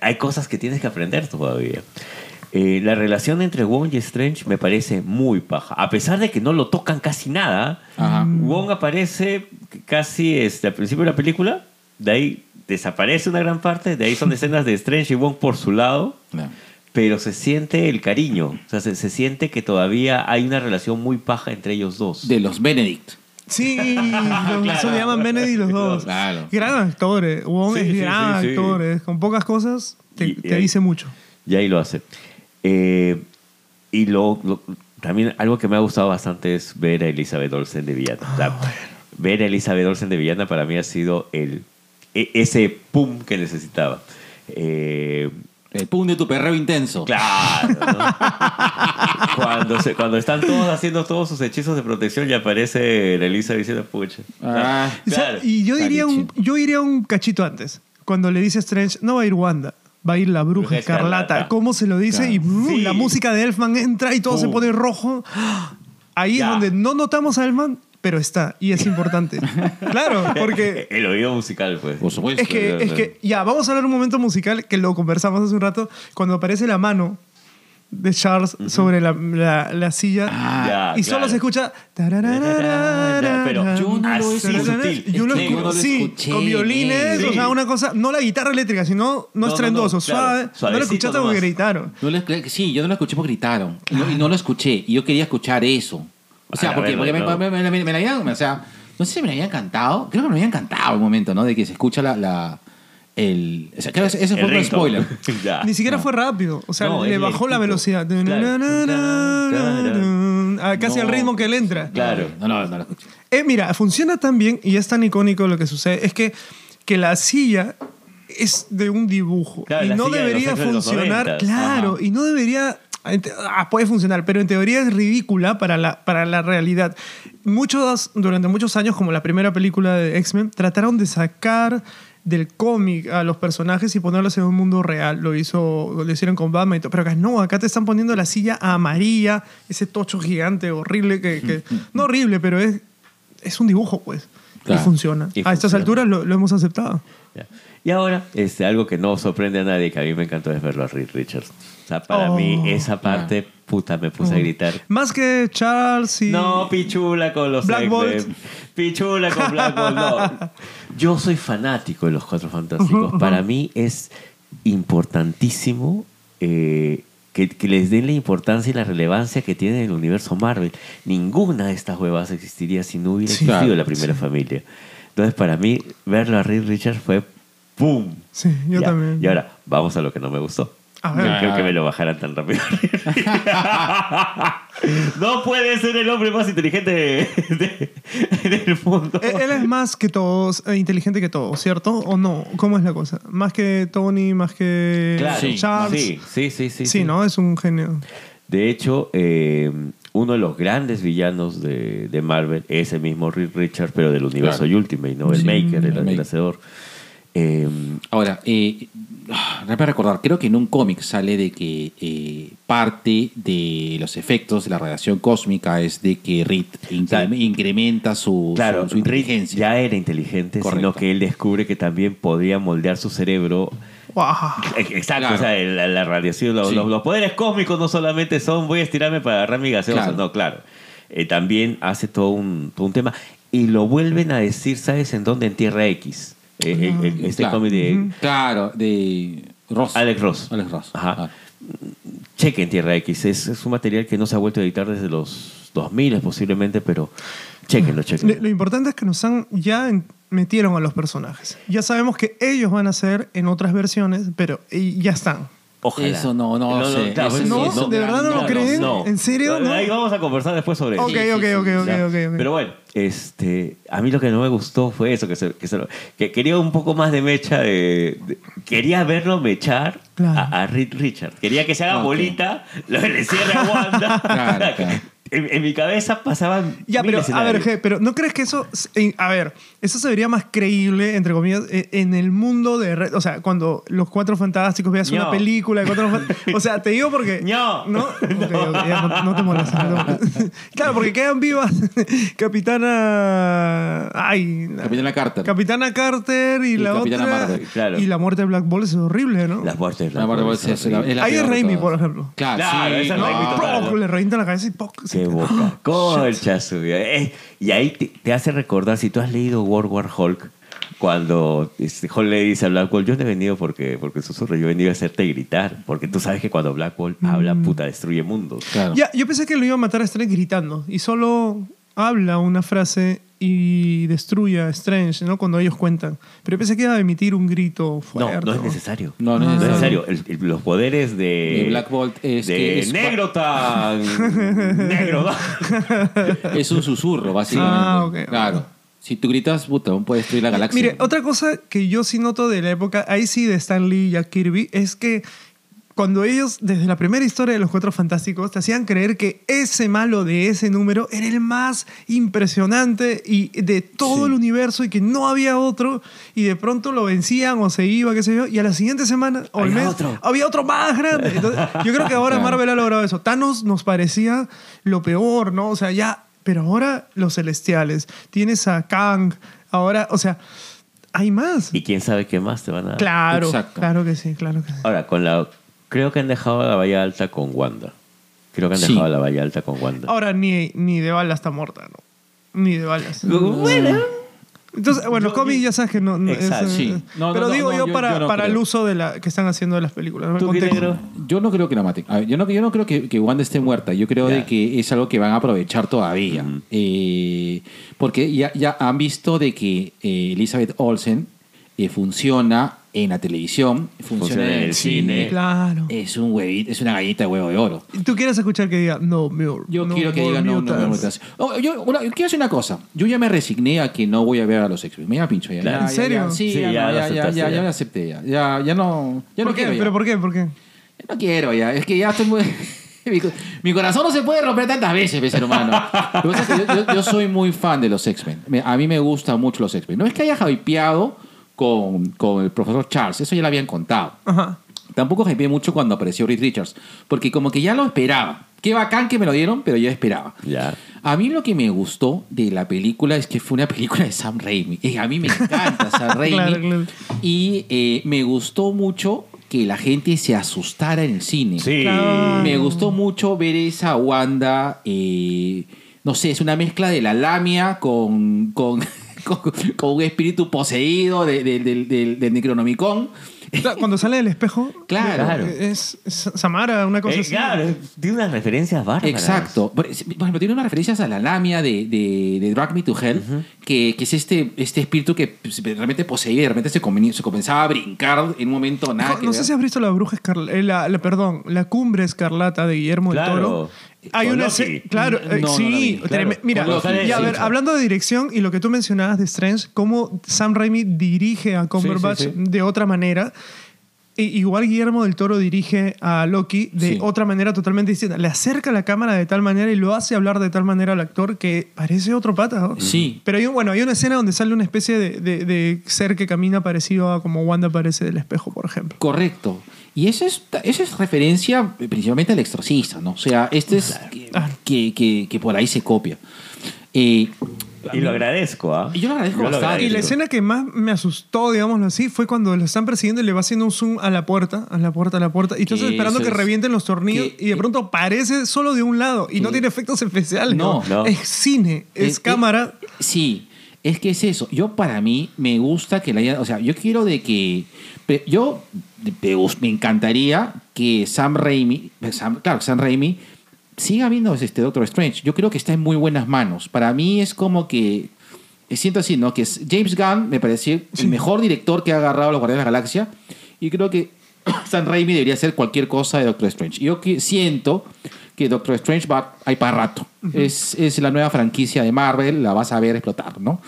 hay cosas que tienes que aprender todavía. Eh, la relación entre Wong y Strange me parece muy paja. A pesar de que no lo tocan casi nada, Ajá. Wong aparece casi este, al principio de la película, de ahí desaparece una gran parte, de ahí son escenas de Strange y Wong por su lado, pero se siente el cariño, o sea, se, se siente que todavía hay una relación muy paja entre ellos dos. De los Benedict. Sí, los, eso le llaman Benedict los dos. Claro. Gran actores, Wong Sí, es sí, gran sí, sí. actor, con pocas cosas te, Y- te y ahí- dice mucho. Y ahí lo hace. Eh, y lo, lo- también algo que me ha gustado bastante es ver a Elizabeth Olsen de villana. Sea, Ver a Elizabeth Olsen de villana para mí ha sido el, e- ese pum que necesitaba. Eh, El pum de tu perreo intenso. claro, ¿no? cuando, se- cuando están todos haciendo todos sus hechizos de protección y aparece la Elizabeth diciendo, pucha. Ah. O sea, Claro. y yo diría, un, yo iría un cachito antes, cuando le dice Strange, no va a ir Wanda, va a ir la bruja, Bruja escarlata. Escarlata. ¿Cómo se lo dice? Claro. Y. Sí. la música de Elfman entra y todo se Pum. pone rojo. Ahí Ya. es donde no notamos a Elfman, pero está, y es importante. claro, porque El oído musical, pues. Por supuesto. Es que, es que, ya, vamos a hablar un momento musical que lo conversamos hace un rato. Cuando aparece la mano de Charles sobre la, la- la silla. Ah, y ya, solo claro. se escucha. Pero yo no lo así escuché. sutil. Yo lo Sí, escu- no sí, escuché, con violines, men. o sea, Sí. una cosa, no la guitarra eléctrica, sino no, No, no, estrendoso, no, claro, suave. no lo escuchaste porque gritaron. No lo sí, yo no lo escuché porque gritaron. No, y no lo escuché. Y yo quería escuchar eso. O sea, porque, porque me, no. me- me- me- me la habían. O sea, no sé si me la habían cantado. Creo que me la habían cantado un momento, ¿no? De que se escucha la. la el, o sea, creo que ese ese El fue un spoiler. Ni siquiera fue rápido, o sea, No, le bajó la velocidad. Claro. Ah, Casi al No. ritmo que él entra. Claro. No, no, no lo escuché. Eh, mira, funciona tan bien y es tan icónico lo que sucede. Es que, que la silla es de un dibujo Claro, y no debería de funcionar. 90. claro, Ajá. y no debería. Te- ah, puede funcionar, pero en teoría es ridícula para la, para la realidad. Muchos, durante muchos años, como la primera película de X-Men, trataron de sacar del cómic a los personajes y ponerlos en un mundo real. Lo hizo, lo hicieron con Batman y todo. Pero acá no, acá te están poniendo la silla amarilla, ese tocho gigante horrible que, que- no horrible, pero es, es un dibujo, pues. Claro. Y funciona. Y a estas alturas lo, lo hemos aceptado. Y ahora, este, algo que no sorprende a nadie, que a mí me encantó es verlo a Reed Richards. O sea, para Oh. mí esa parte, puta, me puse a gritar. Más que Charles y... No, pichula con los Black. Bolt. Pichula con Black Bolt, no. Yo soy fanático de los Cuatro Fantásticos. Para mí es importantísimo eh, que, que les den la importancia y la relevancia que tiene el universo Marvel. Ninguna de estas huevas existiría si no hubiera Sí. existido Claro, la primera familia. Entonces, para mí, verlo a Reed Richards fue ¡pum! Sí, yo Ya. también. Y ahora, vamos a lo que no me gustó. A ver. Yo creo que me lo bajaran tan rápido. no puede ser el hombre más inteligente de- de- del mundo. Él él es más que todos, eh, inteligente que todos, ¿cierto? ¿O no? ¿Cómo es la cosa? Más que Tony, más que Claro, Sí, Charles. sí, sí, sí, sí, Sí, ¿no? Es un genio. De hecho, eh, uno de los grandes villanos de, de Marvel es el mismo Reed Richards, pero del universo Claro. Ultimate, ¿no? El Sí, Maker, el, el el Maker. hacedor. Eh, Ahora, eh, para recordar, creo que en un cómic sale de que eh, parte de los efectos de la radiación cósmica es de que Reed incre- Claro. incrementa su, claro, su, su Reed inteligencia. ya era inteligente, sino Correcto. que él descubre que también podría moldear su cerebro. Exacto, Claro. o sea, la, la radiación, los, Sí. los- los poderes cósmicos no solamente son voy a estirarme para agarrar mi gaseosa, Claro. no, claro. Eh, también hace todo un, todo un tema. Y lo vuelven a decir, ¿sabes en dónde? En Tierra X. Eh, el- este Claro. cómic de Claro, de Ross. Alex Ross. Alex Ross. Ajá. Ah. Cheque en Tierra X. Es, es un material que no se ha vuelto a editar desde los 2000 posiblemente, pero chequenlo, Lo, chequenlo. lo importante es que nos han ya metieron a los personajes. Ya sabemos que ellos van a ser en otras versiones, pero y ya están. Ojalá. Eso no, no sé. claro, Eso pues, no, sí, ¿de verdad no lo creen? ¿En serio? No. Ahí vamos a conversar después sobre eso. Ok, ok, ok, ok, ok, ok. Pero bueno, este, a mí lo que no me gustó fue eso, que, se- que, se lo- que quería un poco más de mecha, de, de- quería verlo mechar Claro. a, a Reed Richard. Quería que se haga bolita, lo le cierre a Wanda. Claro, claro. En, en mi cabeza pasaban Ya, mil pero a ver. G, pero ¿no crees que eso, en- a ver, eso se vería más creíble, entre comillas, e- en el mundo de, re- o sea, cuando los Cuatro Fantásticos veas una película de Cuatro Fantásticos, o sea, te digo porque... No. ¿No? Ok, ok, ya no, no te molestes. no te molestes. claro, porque quedan vivas Capitana... Ay, Capitana Carter. Capitana Carter y, Y la Capitana otra... Marvel, claro. Y la muerte de Black Bolt es horrible, ¿no? Las muertes. La Marvel muertes es- es la- es la Ahí es de Raimi, por ejemplo. Claro, Claro, sí. esa es. Raimi. Le revienta la cabeza y ¡poc! Qué boca. Concha suya. Eh, y ahí te, te hace recordar, si tú has leído World War Hulk, cuando este, Hulk le dice a Black Bolt, yo no he venido porque, porque susurro, yo he venido a hacerte gritar. Porque tú sabes que cuando Black Bolt habla, puta, destruye mundos. Claro. Ya, yo pensé que lo iba a matar a Strange gritando y solo habla una frase y destruye a Strange, ¿no? Cuando ellos cuentan. Pero yo pensé que iba a emitir un grito No, fuerte. no es necesario. No, no es No es necesario. necesario. El- el- los poderes de, Black Bolt es de que es- negro tan negro. Es un susurro, básicamente. Ah, ok, ok. Claro. Si tú gritas, puta, aún puedes destruir la galaxia. Mire, otra cosa que yo sí noto de la época, ahí sí de Stan Lee y Jack Kirby, es que cuando ellos, desde la primera historia de los Cuatro Fantásticos, te hacían creer que ese malo de ese número era el más impresionante y de todo Sí. el universo y que no había otro, y de pronto lo vencían o se iba, qué sé yo, y a la siguiente semana o al mes otro. había otro más grande. Entonces, yo creo que ahora. Marvel ha logrado eso. Thanos nos parecía lo peor, ¿no? O sea, ya, pero ahora los celestiales, tienes a Kang, ahora, o sea, hay más. y quién sabe qué más te van a dar. Claro, Exacto. claro que sí, claro que sí. Ahora, con la Creo que han dejado la Bahía Alta con Wanda. Creo que han Sí. dejado la Bahía Alta con Wanda. Ahora ni, ni de bala está muerta, ¿no? Ni de balas. Bueno. Entonces, bueno, cómics ya sabes que no. no Exacto, es, eh, sí. No, no, pero no, digo no, yo, yo- para, yo no para el uso de la que están haciendo de las películas. Yo no creo que la maten. A ver, yo, no, yo no creo que, que Wanda esté muerta. Yo creo de que es algo que van a aprovechar todavía. Eh, porque ya, ya han visto de que eh, Elizabeth Olsen eh, funciona en la televisión, funciona, en el cine. Claro. Es un huevito, es una galleta de huevo de oro. ¿Y ¿Tú quieres escuchar que diga no, more, Yo no quiero que digan no, no, no, mutants"? mutants. Oh, yo, una- quiero decir una cosa. Yo ya me resigné a que no voy a ver a los X-Men. Me da pincho ya. Claro. Ya, ¿En serio? ya, sí, Sí, ya, ya no, ya, ya, ya, lo acepté ya. Ya, ya no, ya no ¿Por qué? quiero ya. ¿Pero por qué? ¿Por qué? No quiero ya, es que ya estoy muy... Mi, co- mi corazón no se puede romper tantas veces, mi ser humano. Lo que pasa es que yo, yo- yo soy muy fan de los X-Men. Me- A mí me gustan mucho los X-Men. No es que haya hypeado con, con el profesor Charles, eso ya lo habían contado. Ajá. Tampoco hypeé mucho cuando apareció Reed Richards, porque como que ya lo esperaba. Qué bacán que me lo dieron, pero yo esperaba. Ya. A mí lo que me gustó de la película es que fue una película de Sam Raimi. Eh, a mí me encanta Sam Raimi. Claro, claro. Y eh, me gustó mucho que la gente se asustara en el cine. Sí. Claro. Me gustó mucho ver esa Wanda. eh, no sé, es una mezcla de la lamia con, con, con, con un espíritu poseído de- de- del- del- del Necronomicon. Claro, Cuando sale del espejo. Claro. Es, es Samara, una cosa Eh, así. claro, tiene unas referencias bárbaras. Exacto. Por ejemplo, tiene unas referencias a la lamia de, de, de Drag Me to Hell, que, que es este, este espíritu que pues, realmente poseía y de repente se, comen- se comenzaba a brincar en un momento nada No, que no sé si has visto la bruja escarlata, la, la- perdón, la cumbre escarlata de Guillermo Claro. del Toro. Hay una claro, No, eh, no la sí, vi. treme- Claro. mira, Con Loki. y a ver, hablando de dirección y lo que tú mencionabas de Strange, cómo Sam Raimi dirige a Cumberbatch sí. de otra manera. E- igual Guillermo del Toro dirige a Loki de Sí. otra manera totalmente distinta. Le acerca la cámara de tal manera y lo hace hablar de tal manera al actor que parece otro pata. ¿no? Sí. Pero hay, un- bueno, hay una escena donde sale una especie de, de- de ser que camina parecido a como Wanda aparece del espejo, por ejemplo. Correcto. Y eso es, eso es referencia eh, principalmente al exorcista, ¿no? O sea, este es que, que, que- que por ahí se copia. Eh, Y lo agradezco, ¿ah? Y yo lo agradezco bastante. Y la escena que más me asustó, digámoslo así, fue cuando lo están persiguiendo y le va haciendo un zoom a la puerta, a la puerta, a la puerta. Y estás esperando que revienten los tornillos y de pronto aparece solo de un lado y no tiene efectos especiales. No. No. Es cine, es, Es- cámara. eh, sí, es que es eso. Yo para mí me gusta que la haya, o sea, yo quiero de que yo me, encantaría que Sam Raimi, Sam- claro, Sam Raimi siga viendo este Doctor Strange. Yo creo que está en muy buenas manos. Para mí es como que siento así, ¿no? Que es- James Gunn me pareció el mejor director que ha agarrado a los Guardianes de la Galaxia y creo que Sam Raimi debería hacer cualquier cosa de Doctor Strange. Yo que siento que Doctor Strange va ahí para rato. es, es la nueva franquicia de Marvel, la vas a ver explotar, ¿no?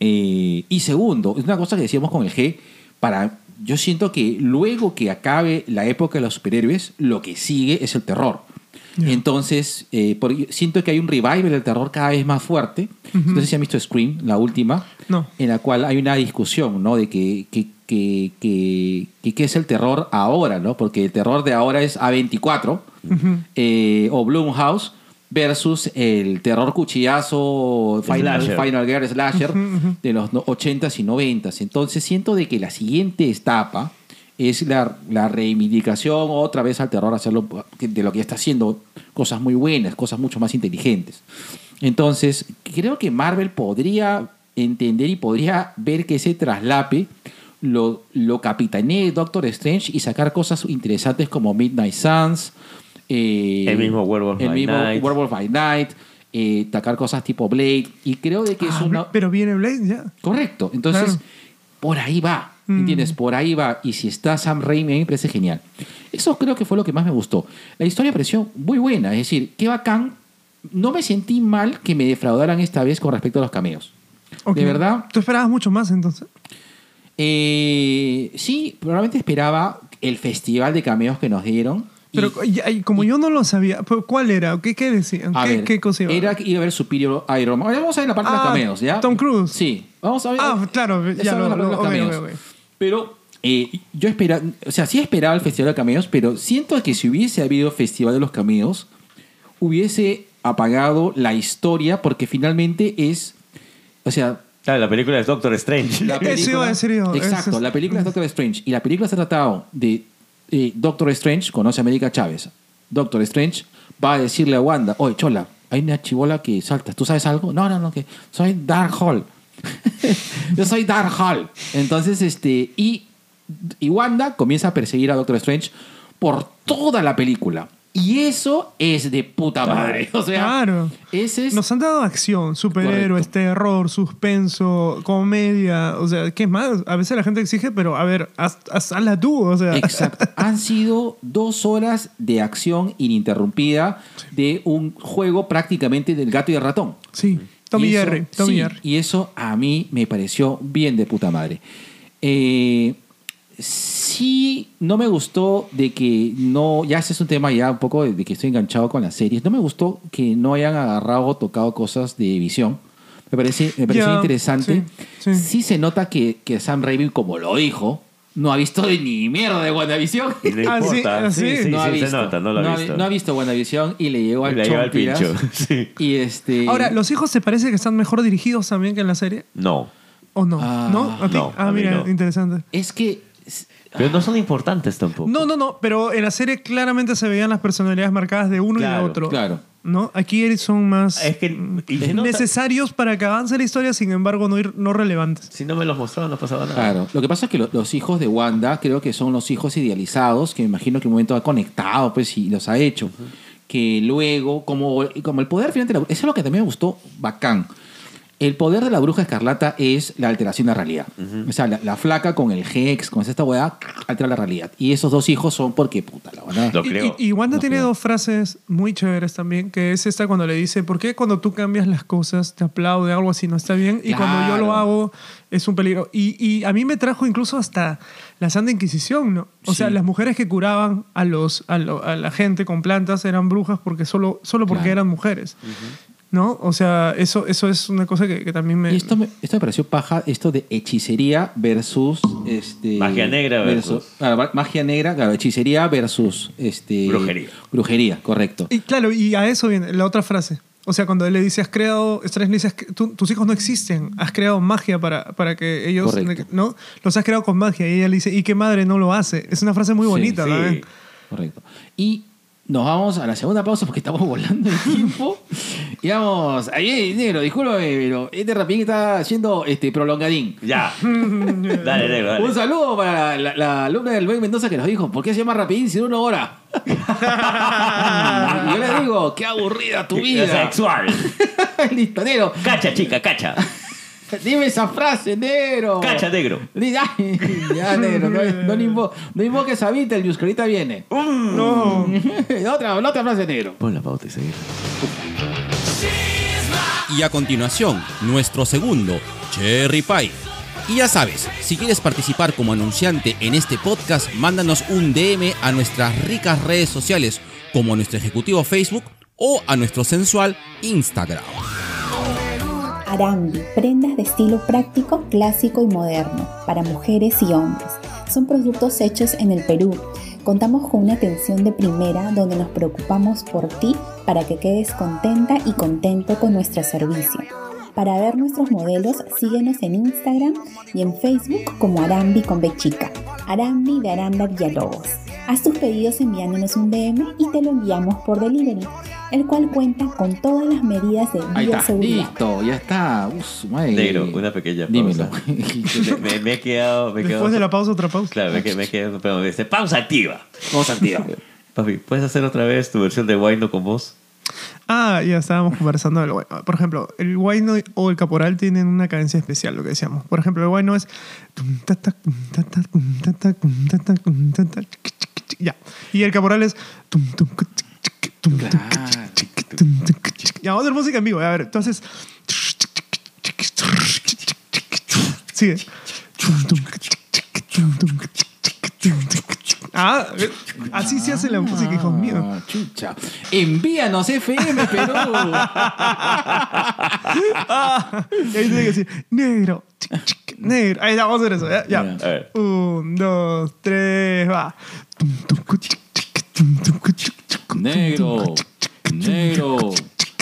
Eh, y segundo, es una cosa que decíamos con el G, para, yo siento que luego que acabe la época de los superhéroes, lo que sigue es el terror. Entonces, eh, por- siento que hay un revival del terror cada vez más fuerte. No sé si han visto Scream, la última, No. en la cual hay una discusión, ¿no? De que, que, que, que, que- qué es el terror ahora, ¿no? Porque el terror de ahora es A24 eh, o Blumhouse versus el terror cuchillazo Final, Slasher. Final Girl Slasher de los no- 80s y 90s. Entonces siento de que la siguiente etapa es la, la reivindicación otra vez al terror, hacerlo de lo que está haciendo cosas muy buenas, cosas mucho más inteligentes. Entonces, creo que Marvel podría entender y podría ver que ese traslape lo, lo capitanee Doctor Strange y sacar cosas interesantes como Midnight Suns. Eh, El mismo Werewolf el by mismo Night. Werewolf by Night, eh, sacar cosas tipo Blade. Y creo de que es Ah, una... Pero viene Blade ya. Correcto. Entonces, Claro. por ahí va. Mm. ¿Entiendes? Por ahí va. Y si está Sam Raimi, a mí me parece genial. Eso creo que fue lo que más me gustó. La historia pareció muy buena. Es decir, qué bacán. No me sentí mal que me defraudaran esta vez con respecto a los cameos. De verdad, ¿Tú esperabas mucho más entonces? eh, sí, probablemente esperaba el festival de cameos que nos dieron. Pero y como yo no lo sabía, ¿cuál era? ¿Qué, qué decían? ¿Qué, ver, qué cosa iba a era que iba a haber Superior Iron Man. Ahora vamos a ver la parte de los Ah, cameos, ¿ya? Tom Cruise. Sí. Vamos a ver. Ah, claro, ya lo- lo- los ok, cameos. ok, ok. Pero eh, yo esperaba, o sea, sí esperaba el Festival de Cameos, pero siento que si hubiese habido Festival de los Cameos, hubiese apagado la historia porque finalmente es, o sea, Claro, la película es Doctor Strange. la Eso iba a decir yo, Exacto, eso es- la película es Doctor Strange y la película se ha tratado de eh, Doctor Strange conoce a América Chávez. Doctor Strange va a decirle a Wanda, oye, Chola, hay una chivola que salta. ¿Tú sabes algo? No, no, no, que soy Dark Hall. Yo soy Dark Hall. Entonces, este, y, y Wanda comienza a perseguir a Doctor Strange por toda la película. Y eso es de puta madre. O sea, Claro. ese es... Nos han dado acción, superhéroes, terror, suspenso, comedia. O sea, ¿qué más? A veces la gente exige, pero a ver, haz, haz- hazla tú. O sea, Exacto. Han sido dos horas de acción ininterrumpida de un juego prácticamente del gato y el ratón. sí. Tommy Y eso- Jerry. Tommy sí, Jerry. Y eso a mí me pareció bien de puta madre. Eh, sí, no me gustó de que no. Ya ese es un tema ya un poco de, que estoy enganchado con las series. No me gustó que no hayan agarrado o tocado cosas de visión. Me parece, me pareció Ya, interesante. sí, sí. sí se nota que, que Sam Raimi, como lo dijo, no ha visto ni mierda de WandaVision. Y no Ah, sí, importa. ah, Sí, sí. sí, no ha sí, visto. se nota, no lo no ha ha, visto. no ha visto WandaVision y le llegó al Le llegó al pincho. Sí. Y este. Ahora, ¿los hijos se parece que están mejor dirigidos también que en la serie? No. ¿O no? Ah, ¿No? ¿A ti? no, ah, mira, no. interesante. Es que. Pero no son importantes tampoco. No, no, no, pero en la serie claramente se veían las personalidades marcadas de uno y de otro. claro. ¿No? Aquí son más Es que nota- necesarios para que avance la historia, sin embargo, no, ir- no relevantes. Si no me los mostraban, no pasaba nada. Claro. Lo que pasa es que lo- los hijos de Wanda creo que son los hijos idealizados, que me imagino que en un momento ha conectado, pues, y los ha hecho. Que luego, como, como el poder finalmente, eso es lo que también me gustó, bacán. El poder de la bruja escarlata es la alteración de la realidad. O sea, la, la flaca con el Hex, con esta weá, altera la realidad. Y esos dos hijos son porque, puta, la verdad. Lo Y- creo. Y, y Wanda Lo tiene creo. dos frases muy chéveres también, que es esta cuando le dice, ¿por qué cuando tú cambias las cosas te aplaude algo así no está bien? Y cuando yo lo hago es un peligro. Y, y a mí me trajo incluso hasta la Santa Inquisición, ¿no? O sea, Sí. las mujeres que curaban a, los, a, lo- a la gente con plantas eran brujas porque solo, solo porque Claro. eran mujeres. ¿No? O sea, eso, eso es una cosa que, que también me... Y esto me, esto me pareció paja, esto de hechicería versus... Este, Magia negra versus- claro, magia negra, claro, hechicería versus... Este, Brujería. Brujería, correcto. Y claro, y a eso viene la otra frase. O sea, cuando él le dice, has creado, Strange le dice, "Has cre- tú- tus hijos no existen, has creado magia para, para que ellos, Correcto. ¿no? Los has creado con magia. Y ella le dice, ¿y qué madre no lo hace? Es una frase muy Sí, bonita, sí. ¿verdad? Correcto. Y nos vamos a la segunda pausa porque estamos volando el tiempo. y vamos, ahí, negro, discúlpame, pero este rapín está haciendo este prolongadín. Ya. dale, negro, dale. Un saludo para la, la alumna del Ben Mendoza que nos dijo, ¿por qué se llama rapidín si dura una hora? y yo le digo, qué aburrida tu vida. Sexual. Listo, negro. Cacha, chica, cacha. Dime esa frase, negro. Cacha, negro. Ay, Ya, negro, no, no, invo- no invoques a Beetlejuice, que ahorita viene. No. otra, otra frase, negro. Pon la pauta y seguir. Y a continuación, nuestro segundo, Cherry Pie. Y ya sabes, si quieres participar como anunciante en este podcast, mándanos un DM a nuestras ricas redes sociales, como a nuestro ejecutivo Facebook o a nuestro sensual Instagram. Arambi, prendas de estilo práctico, clásico y moderno, para mujeres y hombres. Son productos hechos en el Perú. Contamos con una atención de primera donde nos preocupamos por ti para que quedes contenta y contento con nuestro servicio. Para ver nuestros modelos, síguenos en Instagram y en Facebook como Arambi con B chica. Arambi de Aranda Villalobos. Haz tus pedidos enviándonos un DM y te lo enviamos por delivery, el cual cuenta con todas las medidas de Ahí está, bioseguridad. listo, ya está. Uf, madre. Negro, una pequeña pausa. Dímelo. me, me- me he quedado. Me he quedado Después de la pausa, otra pausa. Claro, me, he- me he quedado. Pero dice, pausa activa. Vamos a activar. Papi, ¿puedes hacer otra vez tu versión de Wino con voz? Ah, ya estábamos conversando del guayno. Por ejemplo, el guayno o el caporal tienen una cadencia especial, lo que decíamos. Por ejemplo, el guayno es... tum, ta, ta, tum, ta, ta, tum, ta, ta, tum, ta, ta, tum, ta, ta, chiqui, chiqui, chiqui, Ya. Y el caporal es... tum, tum, cu, chiqui, chiqui, tum, tum, Claro. Ya, vamos a hacer música en vivo. A ver, entonces... Sigue. Ah, así se hace la música, hijos míos. Ah, chucha. Envíanos FM Perú. Y ahí tiene que decir, negro, negro. Ahí ya, vamos a hacer eso, ya. ya. A ver. Un, dos, tres, va. Negro. Negro.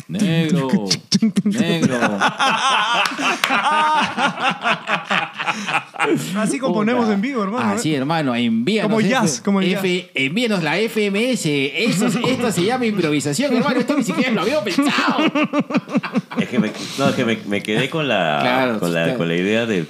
Negro. Negro. Así componemos Puta. en vivo, hermano. Así, hermano, envíanos. Como jazz, como el F- Envíanos la FMS. Esto, esto se llama improvisación, hermano. Esto ni siquiera lo habíamos pensado. Es que me, no, es que me, me quedé con la, Claro, con, la, claro. con la idea de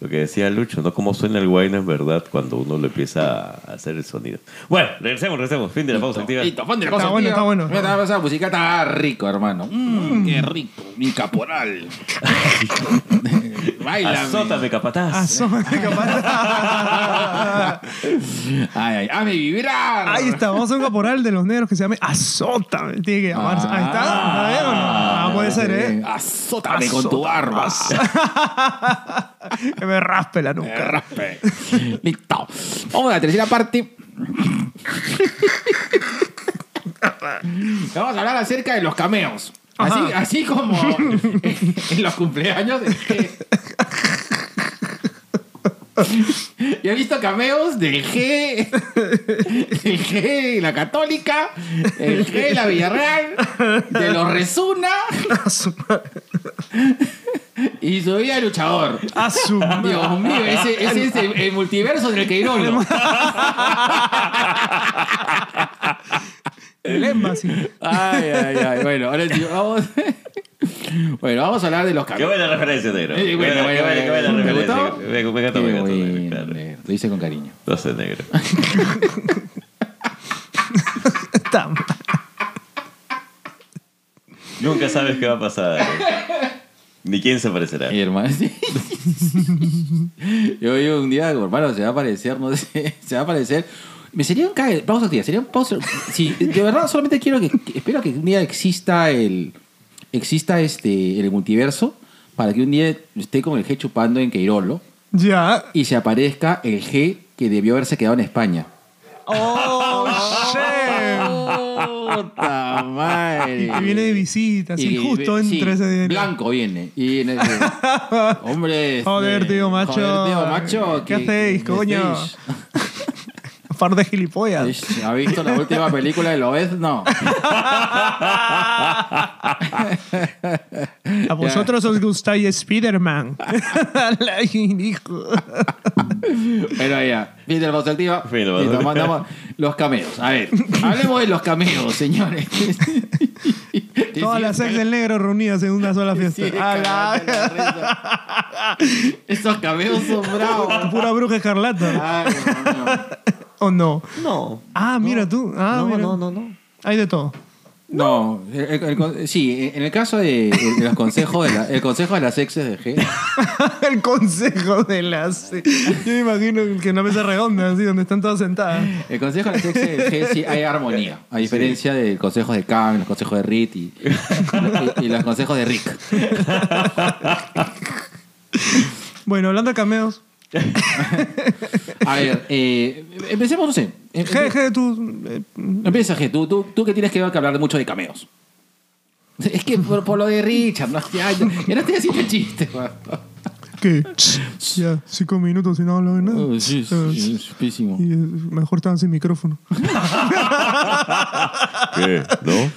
lo que decía Lucho, ¿no? Cómo suena el wine en verdad cuando uno lo empieza a hacer el sonido. Bueno, regresemos, regresemos. Fin de la pausa activa. Listo, la Está bueno, está bueno. Mira, esa música está rico, hermano. Mm, Qué rico. Mi caporal. Baila. Azótame, capataz. Asómate, capaz. Ay, ay, hazme vibrar. Ahí está, vamos a un caporal de los negros que se llame Azótame. Tiene que llamarse. Ahí está. ¿Está bien o no? Ah, puede ser, ¿eh? Azótame con tu barba. Que me raspe la Me nuca. raspe. Listo. Vamos a la tercera parte. Vamos a hablar acerca de los cameos. Así, así como en los cumpleaños. es que- Yo he visto cameos del G, el G de la Católica, el G de la Villarreal, de los Resuna A su madre. y su vida de luchador. A su madre. Dios mío, ese, ese es el, el multiverso del Queirolo. El émbasi. Ay, ay, ay. Bueno, ahora sí, vamos. Bueno, vamos a hablar de los Qué cameos. buena referencia, negro. Eh, bueno, Qué bueno, buena- qué buena bueno. ¿Te referencia. gustó? Me, Qué. Lo hice con cariño. Lo sé, negro. Está mal. Nunca sabes qué va a pasar. Ni quién se parecerá. Mi hermano. sí. Yo vi un día, hermano, se va a aparecer, no sé, se va a aparecer. Me sería un cague, pausa activa, sería un pausa. Sí, de verdad solamente quiero que, que- espero que un día exista el exista este el multiverso para que un día esté con el G chupando en Queirolo Ya. y se aparezca el G que debió haberse quedado en España. Oh, shit. Puta madre. Y viene de visita, así, justo sí, entre ese día. Blanco viene. Y en el- hombre. Joder, este, tío macho. Joder, tío macho. ¿Qué que- hacéis, que coño? Par de gilipollas. Ish, ¿Ha visto la última película de Loez? No. A vosotros os gustáis Spider-Man. La hijo. Pero ya, fin voz activa. Fin Y nos activa. mandamos los cameos. A ver, hablemos de los cameos, señores. Todas las ex del negro reunidas en una sola fiesta. Sí, A la- la risa. Estos cameos son bravos. Pura bruja escarlata. Ay, Dios mío. ¿O no? No. Ah, mira tú. Ah, no, mira. no, no, no. Hay de todo. No, el- el- el con- sí, en el caso de, de los consejos de la, el consejo de las exes de G. El consejo de las. Yo me imagino que una mesa redonda, así, donde están todas sentadas. El consejo de las exes de G sí hay armonía, a diferencia del consejo de Cam, los consejos de Rit y, y- y los consejos de Rick. Bueno, hablando de cameos. A ver, eh, empecemos, no sé. G, G, tú. eh, Empieza G, tú, tú, tú que tienes que, que hablar mucho de cameos. Es que por, por lo de Richard, no, ya, ya no estoy haciendo chiste. weón. ¿Qué? Ya, cinco minutos y no hablo de nada. Oh, sí, sí, sí, es pésimo. Y eh, mejor estaban sin micrófono. ¿Qué? ¿No?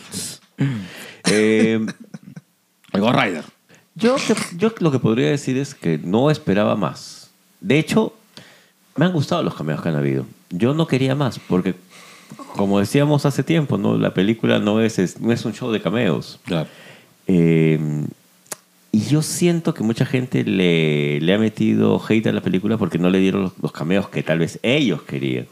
Eh, El Ghost Rider. yo, que- yo lo que podría decir es que no esperaba más. De hecho, me han gustado los cameos que han habido. Yo no quería más, porque, como decíamos hace tiempo, ¿no? la película no es, es- no es un show de cameos. Claro. Eh, y yo siento que mucha gente le, le ha metido hate a la película porque no le dieron los, los cameos que tal vez ellos querían.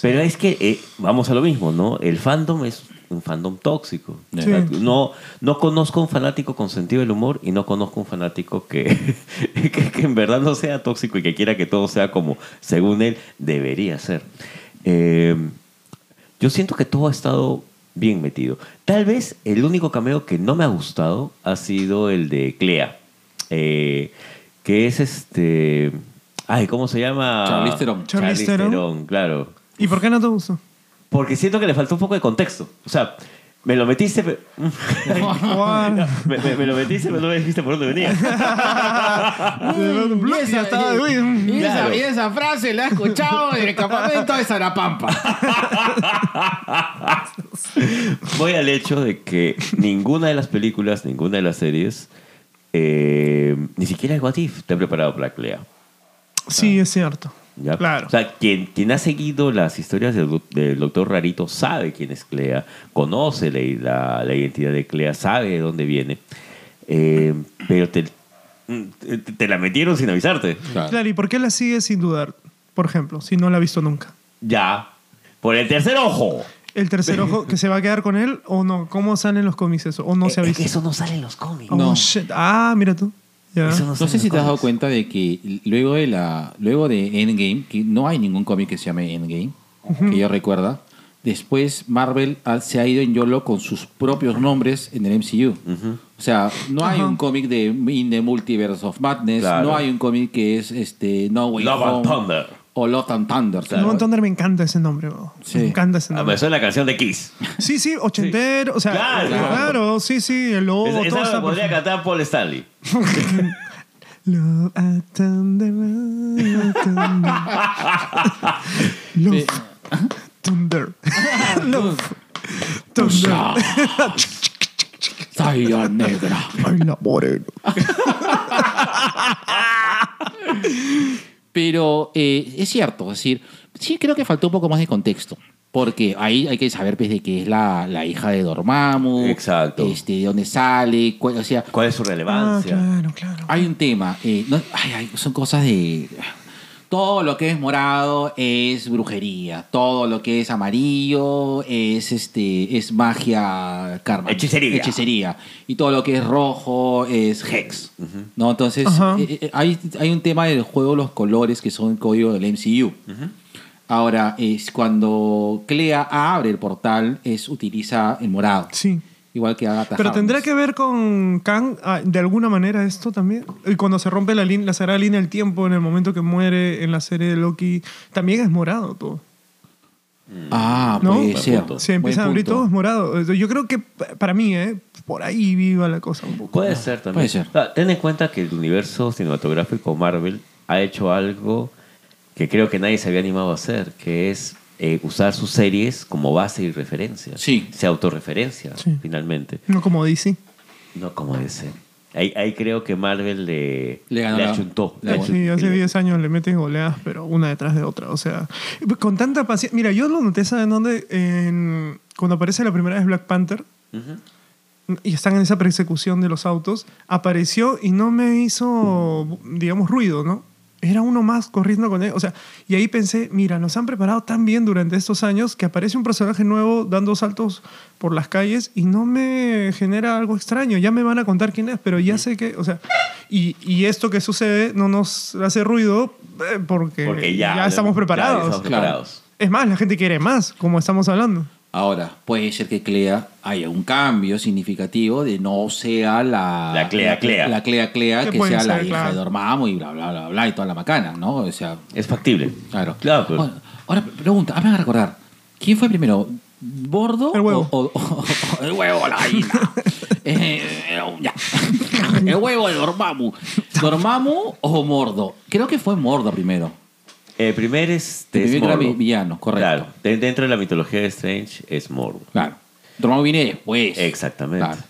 Pero es que, eh, vamos a lo mismo, ¿no? El fandom es un fandom tóxico. Sí. No, no conozco un fanático con sentido del humor y no conozco un fanático que, que, que en verdad no sea tóxico y que quiera que todo sea como, según él, debería ser. Eh, yo siento que todo ha estado bien metido. Tal vez el único cameo que no me ha gustado ha sido el de Clea. eh, que es este. Ay, ¿cómo se llama? Charlize. Theron, claro. ¿Y por qué no te gustó? Porque siento que le faltó un poco de contexto. O sea, me lo metiste. pe- Guau. me, me- me lo metiste, pero no me dijiste por dónde venía. Y esa- y y frase la he escuchado en el campamento de Zarapampa. Voy al hecho de que ninguna de las películas, ninguna de las series, eh, ni siquiera el What If te ha preparado para Clea. Sí, es cierto. ¿Ya? Claro. O sea, quien, quien ha seguido las historias del, doc- del doctor Rarito sabe quién es Clea, conoce la, la- la identidad de Clea, sabe de dónde viene, Eh, pero te, te, te la metieron sin avisarte. Claro. Claro, ¿y por qué la sigue sin dudar? Por ejemplo, si no la ha visto nunca. Ya, por el tercer ojo. ¿El tercer ojo que se va a quedar con él o no? ¿Cómo salen los cómics eso? ¿O no se ha Eh, visto? Eso no sale en los cómics. Oh, No. shit. Ah, mira tú. Eso No sé si te has dado cuenta de que luego de la luego de Endgame, que no hay ningún cómic que se llame Endgame, que yo recuerda, después Marvel ha- se ha ido en YOLO con sus propios nombres en el MCU. O sea, no hay un cómic de In the Multiverse of Madness, Claro. no hay un cómic que es este No Way Love and Home Thunder. O Love and Thunder. Love and Thunder me encanta ese nombre. bro. Sí. Me encanta ese Ah, nombre. pero eso es la canción de Kiss. Sí, sí, ochentero. O sea, Claro. claro, sí, sí, el Esa- todo esa la podría perfecto. cantar Paul Stanley. Love and Thunder, love and Thunder. Love, Thunder. Love, Thunder. Saya negra. Ay, la moreno. Pero eh, es cierto, es decir, sí creo que faltó un poco más de contexto. Porque ahí hay que saber pues, de que es la, la hija de Dormammu. Exacto. Este, de dónde sale. cu- o sea, ¿Cuál es su Ah, relevancia? claro, claro. hay un tema. eh, no- ay, ay, son cosas de. Todo lo que es morado es brujería. Todo lo que es amarillo es este es magia karma. Hechicería. Hechicería. Y todo lo que es rojo es hex. ¿no? Entonces, eh, eh, hay, hay un tema del juego, los colores que son el código del MCU. Ahora, es cuando Clea abre el portal, es utiliza el morado. Sí. Igual que Agatha Pero tendrá que ver con Kang ah, de alguna manera esto también. Y cuando se rompe la, la sagrada línea del tiempo en el momento que muere en la serie de Loki, también es morado todo. Ah, ¿No? ser. punto. Se empieza a abrir todo es morado. Yo creo que para mí, ¿eh? por ahí viva la cosa un poco. Puede ser también. Puede ser. O sea, ten en cuenta que el universo cinematográfico Marvel ha hecho algo que creo que nadie se había animado a hacer, que es eh, usar sus series como base y referencia. Sí. Se autorreferencia, Sí. finalmente. No como DC. No como ese. Ahí, ahí creo que Marvel le, Le ganó achuntó. Sí, hace achuntó. 10 años le meten goleadas, pero una detrás de otra. O sea, con tanta paciencia. Mira, yo lo noté, ¿saben dónde? En- cuando aparece la primera vez Black Panther y están en esa persecución de los autos, apareció y no me hizo, digamos, ruido, ¿no? Era uno más corriendo con él. O sea, y ahí pensé, mira, nos han preparado tan bien durante estos años que aparece un personaje nuevo dando saltos por las calles y no me genera algo extraño. Ya me van a contar quién es, pero ya sé que, o sea, y, y esto que sucede no nos hace ruido eh, porque, Porque ya, ya estamos ya preparados. estamos Claro. preparados. Es más, la gente quiere más, como estamos hablando. Ahora, puede ser que Clea haya un cambio significativo de no sea la... La Clea Clea. La Clea Clea, Que sea la hija claro. de Dormammu y bla, bla, bla, bla, y toda la macana, ¿no? O sea, Es factible. claro. Claro, pero- Ahora, ahora, pregunta, hazme recordar, ¿quién fue primero? ¿Bordo? El huevo. O, o- o- el huevo, la gallina. Eh, ya. El huevo de Dormammu. ¿Dormammu o Mordo? Creo que fue Mordo primero. El primer es, El es primer vi- villano, correcto. Claro. De- Dentro de la mitología de Strange es Mordo. Claro. Dormammu viene después. Exactamente. Claro.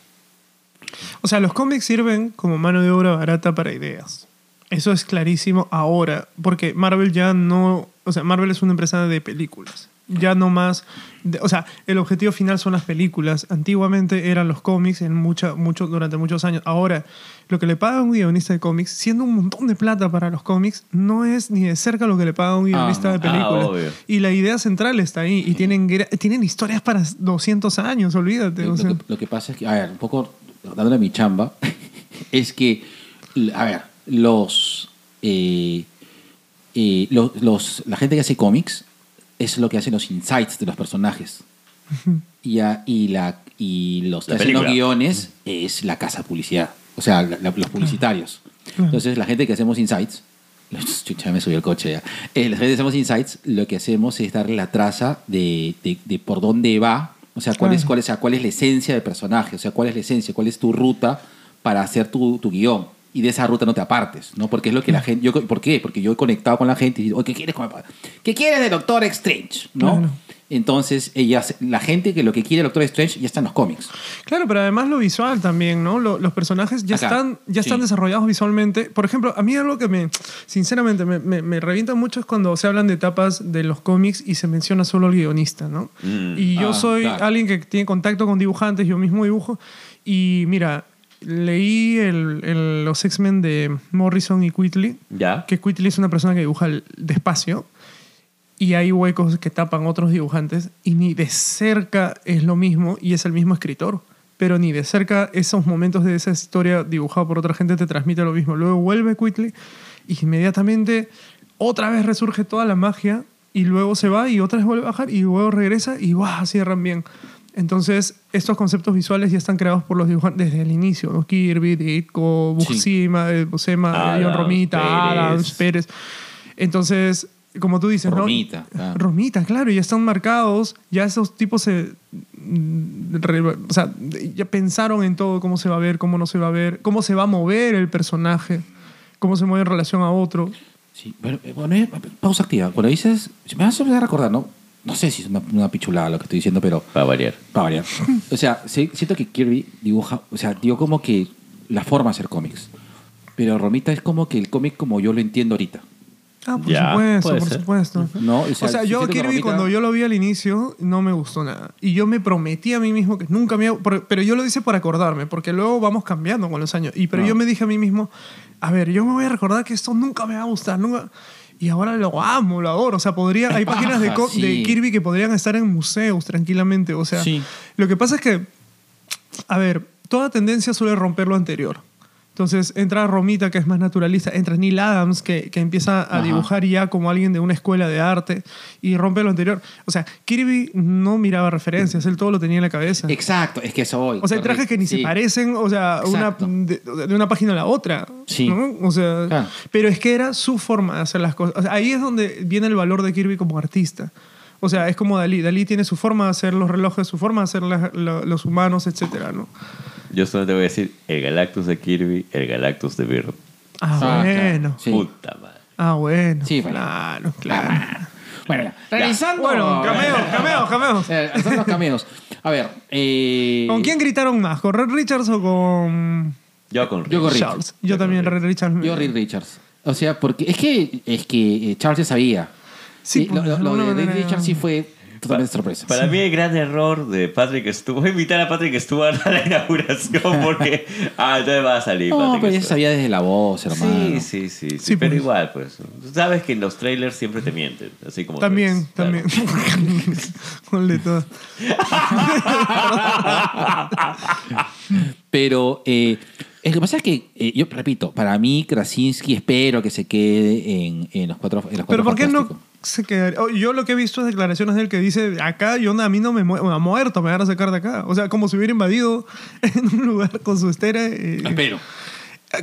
O sea, los cómics sirven como mano de obra barata para ideas. Eso es clarísimo ahora, porque Marvel ya no, o sea, Marvel es una empresa de películas. Ya no más, de- o sea, el objetivo final son las películas. Antiguamente eran los cómics en mucha, mucho, durante muchos años. Ahora, lo que le paga a un guionista de cómics, siendo un montón de plata para los cómics, no es ni de cerca lo que le paga a un guionista no. de películas. Ah, obvio. y la idea central está ahí. Y tienen, tienen historias para 200 años, olvídate. Lo, o lo sea. que, lo que pasa es que, a ver, un poco dándole mi chamba, es que, a ver, los, eh, eh, los, los- la gente que hace cómics es lo que hace los insights de los personajes. Y, a- y, la, y los que La hacen los guiones es la casa publicidad, o sea, la- la- los publicitarios. Entonces, la gente que hacemos insights, chucha, me subió el coche ya. Eh, la gente que hacemos insights, lo que hacemos es darle la traza de, de- de por dónde va, o sea, cuál, es, cuál, es, o sea, cuál es la esencia del personaje, o sea, cuál es la esencia, cuál es tu ruta para hacer tu, tu guion. Y de esa ruta no te apartes, ¿no? Porque es lo que la gente... Yo, ¿Por qué? Porque yo he conectado con la gente y digo, "Oye, ¿qué quieres ¿Qué quieres de Doctor Strange? ¿No? Claro. Entonces, ella, la gente que lo que quiere Doctor Strange ya está en los cómics. Claro, pero además lo visual también, ¿no? Lo- los personajes ya Acá, están, ya están sí. desarrollados visualmente. Por ejemplo, a mí algo que me, sinceramente, me, me, me revienta mucho es cuando se hablan de etapas de los cómics y se menciona solo el guionista, ¿no? Mm. Y yo Ah, soy claro. alguien que tiene contacto con dibujantes, yo mismo dibujo. Y mira, leí el- el- los X-Men de Morrison y Quitley, ¿Ya? que Quitley es una persona que dibuja despacio y hay huecos que tapan otros dibujantes y ni de cerca es lo mismo y es el mismo escritor. Pero ni de cerca esos momentos de esa historia dibujada por otra gente te transmite lo mismo. Luego vuelve Quickly y inmediatamente otra vez resurge toda la magia y luego se va y otra vez vuelve a bajar y luego regresa y ¡guau! cierran bien. Entonces, estos conceptos visuales ya están creados por los dibujantes desde el inicio. ¿no? Kirby, Ditko, Sí. Buscema, eh, Buscema, John Romita, Pérez. Adams, Pérez. Entonces, como tú dices, ¿no? Romita, claro. Romita, claro, ya están marcados, ya esos tipos se... mm, re- o sea, ya pensaron en todo, cómo se va a ver, cómo no se va a ver, cómo se va a mover el personaje, cómo se mueve en relación a otro. Sí, bueno, eh, bueno, eh, pausa activa. Cuando dices, me vas a recordar, ¿no? No sé si es una, una pichulada lo que estoy diciendo, pero Para variar. para variar. O sea, siento que Kirby dibuja, o sea, dio como que la forma de hacer cómics. Pero Romita es como que el cómic como yo lo entiendo ahorita. Ah, por Ya, supuesto, por ser. supuesto. ¿No? O sea, yo siento que Kirby Romita- cuando yo lo vi al inicio no me gustó nada. Y yo me prometí a mí mismo que nunca me... Pero yo lo hice por acordarme, porque luego vamos cambiando con los años. Y pero No. yo me dije a mí mismo, a ver, yo me voy a recordar que esto nunca me va a gustar, nunca... Y ahora lo amo, lo adoro. O sea, podría, hay páginas de, co- Sí. de Kirby que podrían estar en museos tranquilamente. O sea, Sí. lo que pasa es que, a ver, toda tendencia suele romper lo anterior. Entonces entra Romita, que es más naturalista, entra Neil Adams, que, que empieza a Ajá. dibujar ya como alguien de una escuela de arte y rompe lo anterior. O sea, Kirby no miraba referencias, él todo lo tenía en la cabeza. Exacto, es que eso voy. O sea, hay trajes que ni se parecen, o sea, una, de, de una página a la otra. Sí. ¿no? O sea, Claro. pero es que era su forma de hacer las cosas. O sea, ahí es donde viene el valor de Kirby como artista. O sea, es como Dalí. Dalí tiene su forma de hacer los relojes, su forma de hacer los humanos, etcétera, ¿no? Yo solamente voy a decir el Galactus de Kirby, el Galactus de Byrne. Ah, Ah, bueno. claro. Sí. Puta madre. Ah, bueno. Sí, bueno. Claro, claro. Bueno, ya. realizando. Bueno, cameos, cameos, cameos. Eh, son los cameos. A ver. eh, ¿Con quién gritaron más? ¿Con Red Richards o con Yo con Yo con. Charles? Yo también, Red Richards. Yo, Reed Richards. O sea, porque es que, es que eh, Charles ya sabía. Sí, lo, lo- de lo manera- Richards sí fue totalmente sorpresa. Para mí el gran error de Patrick Stewart, voy a invitar a Patrick Stewart a la inauguración porque, ah, entonces va a salir No, Patrick pero ya sabía desde la voz, hermano. Sí, sí, sí, sí, Sí, pero pues. igual, pues. Sabes que en los trailers siempre te mienten, así como También, también. Ponle todo. Pero eh, es que pasa es que, eh, yo repito, para mí Krasinski espero que se quede en, en los cuatro en los Pero cuatro ¿por qué no. Se quedaría? oh, Yo lo que he visto es declaraciones de él que dice, acá yo a mí no me muero, muerto, me van a sacar de acá. O sea, como si hubiera invadido en un lugar con su estera. eh, Espero.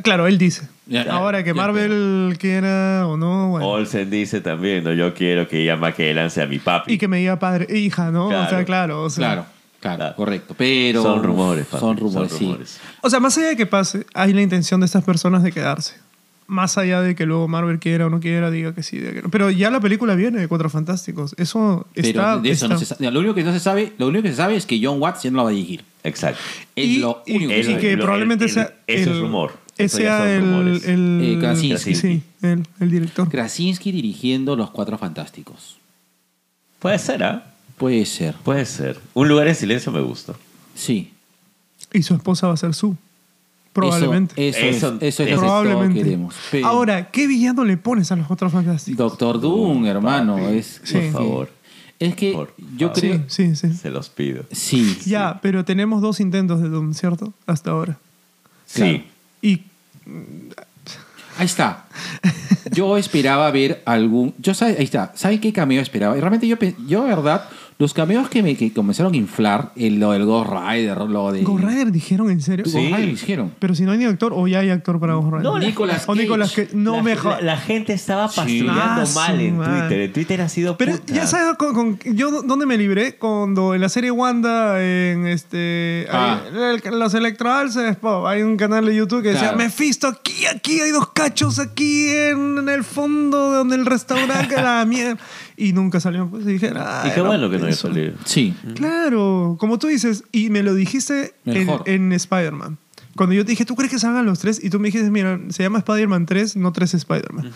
Claro, él dice. Ya, ya, Ahora que ya, Marvel quiera o no, bueno. Olsen dice también, no, yo quiero que Ian McKellen sea mi papi. Y que me diga padre, e hija, ¿no? O sea, Claro. claro. O sea, Claro, claro, Claro. correcto. Pero. Son rumores, papi, Son rumores, sí. O sea, más allá de que pase, hay la intención de estas personas de quedarse. Más allá de que luego Marvel quiera o no quiera, diga que sí, diga que no. Pero ya la película viene de Cuatro Fantásticos. Eso Pero está... de eso está- no se sabe. Lo único que no se sabe, lo único que se sabe es que John Watts ya no la va a dirigir. Exacto. Es y, lo y- único que y se sabe. que Lo- probablemente el- el- sea... eso es el- rumor. Ese Eso ya sea son el... el Eh, Krasinski. Sí, el, el director. Krasinski dirigiendo Los Cuatro Fantásticos. Puede ser, ¿ah? Puede ser. Puede ser. Un lugar en silencio me gusta. Sí. Y su esposa va a ser su. Probablemente. Eso, eso, Eso- es, eso es lo que Probablemente. todos queremos. Pero- Ahora, ¿qué villano le pones a los Cuatro Fantásticos? Doctor Doom, hermano. Papi, es, Sí. Por favor, Es que Por yo favor. creo. Sí, sí, sí. se los pido. Sí. Ya, pero tenemos dos intentos de Doom, ¿cierto? Hasta ahora. Claro. Sí. Y Ahí está. Yo esperaba ver algún. Yo sabe, ahí está. ¿Sabe qué cameo esperaba? Y realmente yo, yo, de verdad, Los cameos que me que comenzaron a inflar, el, lo del Ghost Rider, lo de. Ghost Rider dijeron en serio. Ghost Sí. Rider dijeron. Pero si no hay ni actor, o ya hay actor para Ghost Rider. No, Nicolas o Nicolas Cage. Cage. No la, me la- gente estaba patrullando Ah, mal en. Twitter. En Twitter ha sido Pero puta. ya sabes, con, con- yo dónde me libré cuando en la serie Wanda en este Ah. hay- el- los electroalces pop, hay un canal de YouTube que decía Claro. Mephisto aquí aquí hay dos cachos aquí en, en el fondo donde el restaurante la mierda y nunca salió pues y dije ah, Y qué bueno que no haya eso. salido. Sí. claro como tú dices y me lo dijiste en, Mejor. en Spider-Man cuando yo te dije ¿tú crees que salgan los tres? y tú me dijiste mira se llama Spider-Man 3 no 3 Spider-Man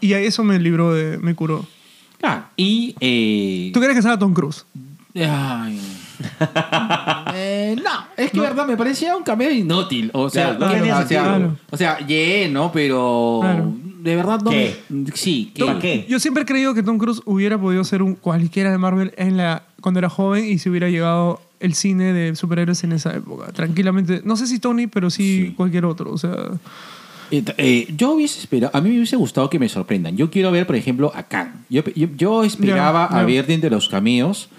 y a eso me libró de, me curó Claro. Y. eh, ¿tú crees que salga Tom Cruise? Ay. Eh, no, es que verdad, me parecía un cameo inútil. O sea, Claro, no o sea, sentido. o sea, yeah, ¿no? Pero Claro. De verdad no. ¿Qué? me- sí, ¿qué? ¿Para qué? Yo siempre he creído que Tom Cruise hubiera podido ser un cualquiera de Marvel en la, cuando era joven y si hubiera llegado el cine de superhéroes en esa época. Tranquilamente. No sé si Tony, pero sí, cualquier otro. O sea, Eh, eh, yo hubiese esperado, a mí me hubiese gustado que me sorprendan. Yo quiero ver, por ejemplo, a Kang. Yo, yo, yo esperaba Ya, a ya. ver de entre los cameos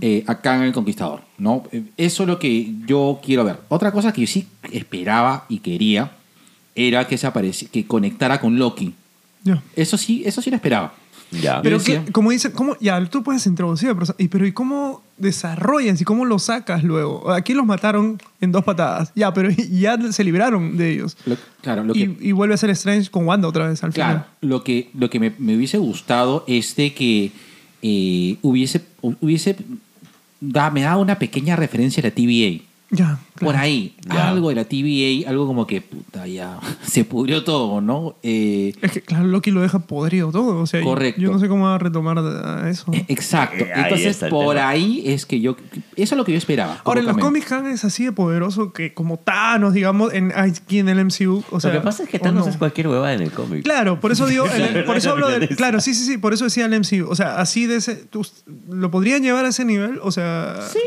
eh, a Kang el Conquistador. ¿no? Eh, Eso es lo que yo quiero ver. Otra cosa que yo sí esperaba y quería era que se apareci- que conectara con Loki. Eso sí, eso sí lo esperaba. Ya. Pero que, como dicen, ¿cómo, ya, tú puedes introducir y pero ¿y cómo desarrollan? ¿Y cómo los sacas luego? Aquí los mataron en dos patadas. Ya, pero ya se libraron de ellos. Lo- claro, lo que, Y, y vuelve a ser Strange con Wanda otra vez al Claro, final. lo que, lo que me, me hubiese gustado es de que eh, hubiese, hubiese da, me daba una pequeña referencia a la TVA. Ya, Por ahí, Ya. algo de la TVA, algo como que, puta, ya se pudrió todo, ¿no? Eh, Es que, claro, Loki lo deja podrido todo. O sea, yo- Correcto. yo no sé cómo va a retomar a eso. eh, exacto. Eh, ahí Entonces, por tema. ahí es que yo. Eso es lo que yo esperaba. Ahora, en los cómics Kang es así de poderoso que como Thanos, digamos, en, aquí en el MCU. O sea, Lo que pasa es que ¿o Thanos no? es cualquier huevada en el cómic. Claro, por eso digo, el- por eso hablo del... Claro, sí, sí, sí, por eso decía el MCU. O sea, así de ese... tú- ¿Lo podrían llevar a ese nivel? O sea... Sí.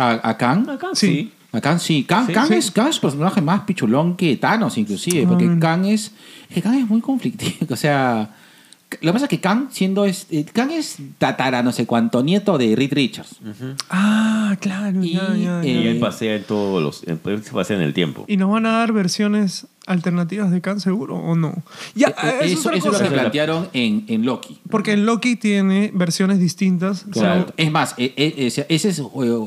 ¿A, a Kang? Acá Sí. sí. A Kang sí. Kang, Sí, Kang sí. Es, Kang es un personaje más pichulón que Thanos, inclusive. Porque. Kang es. es que Kang es muy conflictivo. O sea. Lo que pasa es que Kang, siendo. este- Kang es tatara, no sé cuánto, nieto de Reed Richards. Ah, claro, Y, ya, ya, ya. Y eh, él pasea en todos los. Él se pasea en el tiempo. ¿Y nos van a dar versiones alternativas de Kang seguro o no? Ya, Eh, eh, eso, es eso, otra eso es lo que plantearon en, en Loki. Porque en Loki tiene versiones distintas. Claro. Es más, eh, eh, ese es eh,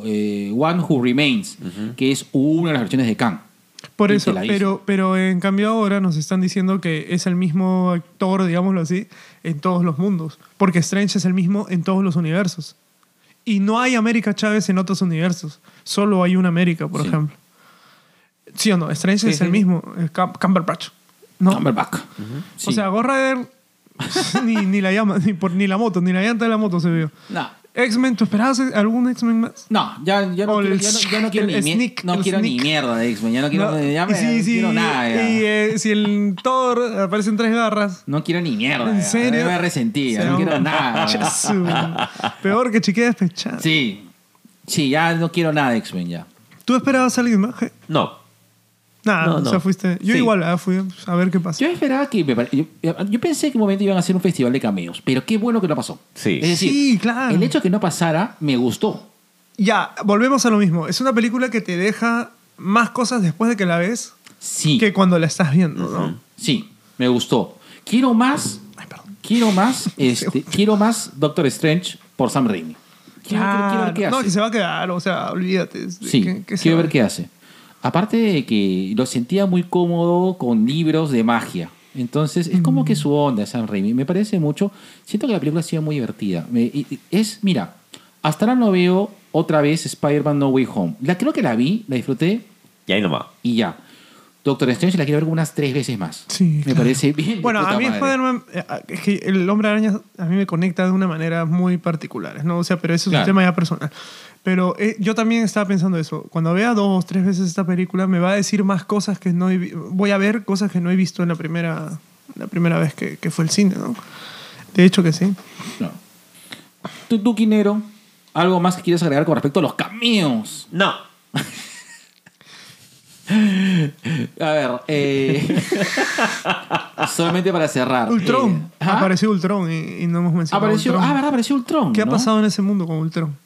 eh, One Who Remains, que es una de las versiones de Kang. Por eso, pero, pero en cambio ahora nos están diciendo que es el mismo actor, digámoslo así, en todos los mundos. Porque Strange es el mismo en todos los universos. Y no hay América Chávez en otros universos. Solo hay una América, por Sí. ejemplo. ¿Sí o no? Strange Sí, es sí. el mismo, el Cam- Cumberbatch. ¿no? Cumberbatch. Sí. O sea, Ghost Rider ni, ni la llama, ni, por, ni la moto, ni la llanta de la moto se vio. no. X-Men, ¿tú esperabas algún X-Men más? No, ya, ya no, quiero, ya no, ya no quiero ni, sneak, no quiero ni mierda de X-Men. Ya no quiero, No, ya me- sí, sí, quiero nada. ya. Y eh, si el Thor aparece en tres garras. No quiero ni mierda. ¿En ya. serio? Me resentí, no quiero nada. Peor que chiquilla despechada. Sí. Sí, ya no quiero nada de X-Men ya. ¿Tú esperabas a alguien más? No. Nada, No, o no. sea, fuiste. Yo Sí. igual ah, fui a ver qué pasa. Yo esperaba que. me pare- Yo, yo pensé que en un momento iban a hacer un festival de cameos, pero qué bueno que no pasó. Sí. Es decir, Sí, claro. el hecho de que no pasara me gustó. Ya, volvemos a lo mismo. Es una película que te deja más cosas después de que la ves Sí. que cuando la estás viendo, ¿no? Sí, me gustó. Quiero más. Ay, perdón. Quiero más. Este, quiero más Doctor Strange por Sam Raimi. Quiero, quiero- quiero ver qué no, hace. que se va a quedar, o sea, olvídate. Sí, ¿Qué- qué se quiero ver qué hace. Aparte de que lo sentía muy cómodo con libros de magia. Entonces, es como que su onda, Sam Raimi. Me parece mucho. Siento que la película ha sido muy divertida. Es, mira, hasta ahora no veo otra vez Spider-Man No Way Home. La creo que la vi, la disfruté Y ahí nomás. y ya. Doctor Strange la quiero ver como unas tres veces más. Sí, Me claro. parece bien. Bueno, a mí. Spider-Man, eh, es que el hombre araña a mí me conecta de una manera muy particular, ¿no? O sea, pero eso es Claro. un tema ya personal. Pero eh, yo también estaba pensando eso. Cuando vea dos, tres veces esta película, me va a decir más cosas que no he Voy a ver cosas que no he visto en la primera, la primera vez que, que fue el cine, ¿no? De hecho que sí. No. Tú, tú, Quinero, ¿algo más que quieres agregar con respecto a los cameos? No. A ver, eh, solamente para cerrar. Ultron. Eh, ¿ah? Apareció Ultron y, y no hemos mencionado Apareció, Ultron. ah, verdad, apareció Ultron. ¿Qué ha ¿no? pasado en ese mundo con Ultron?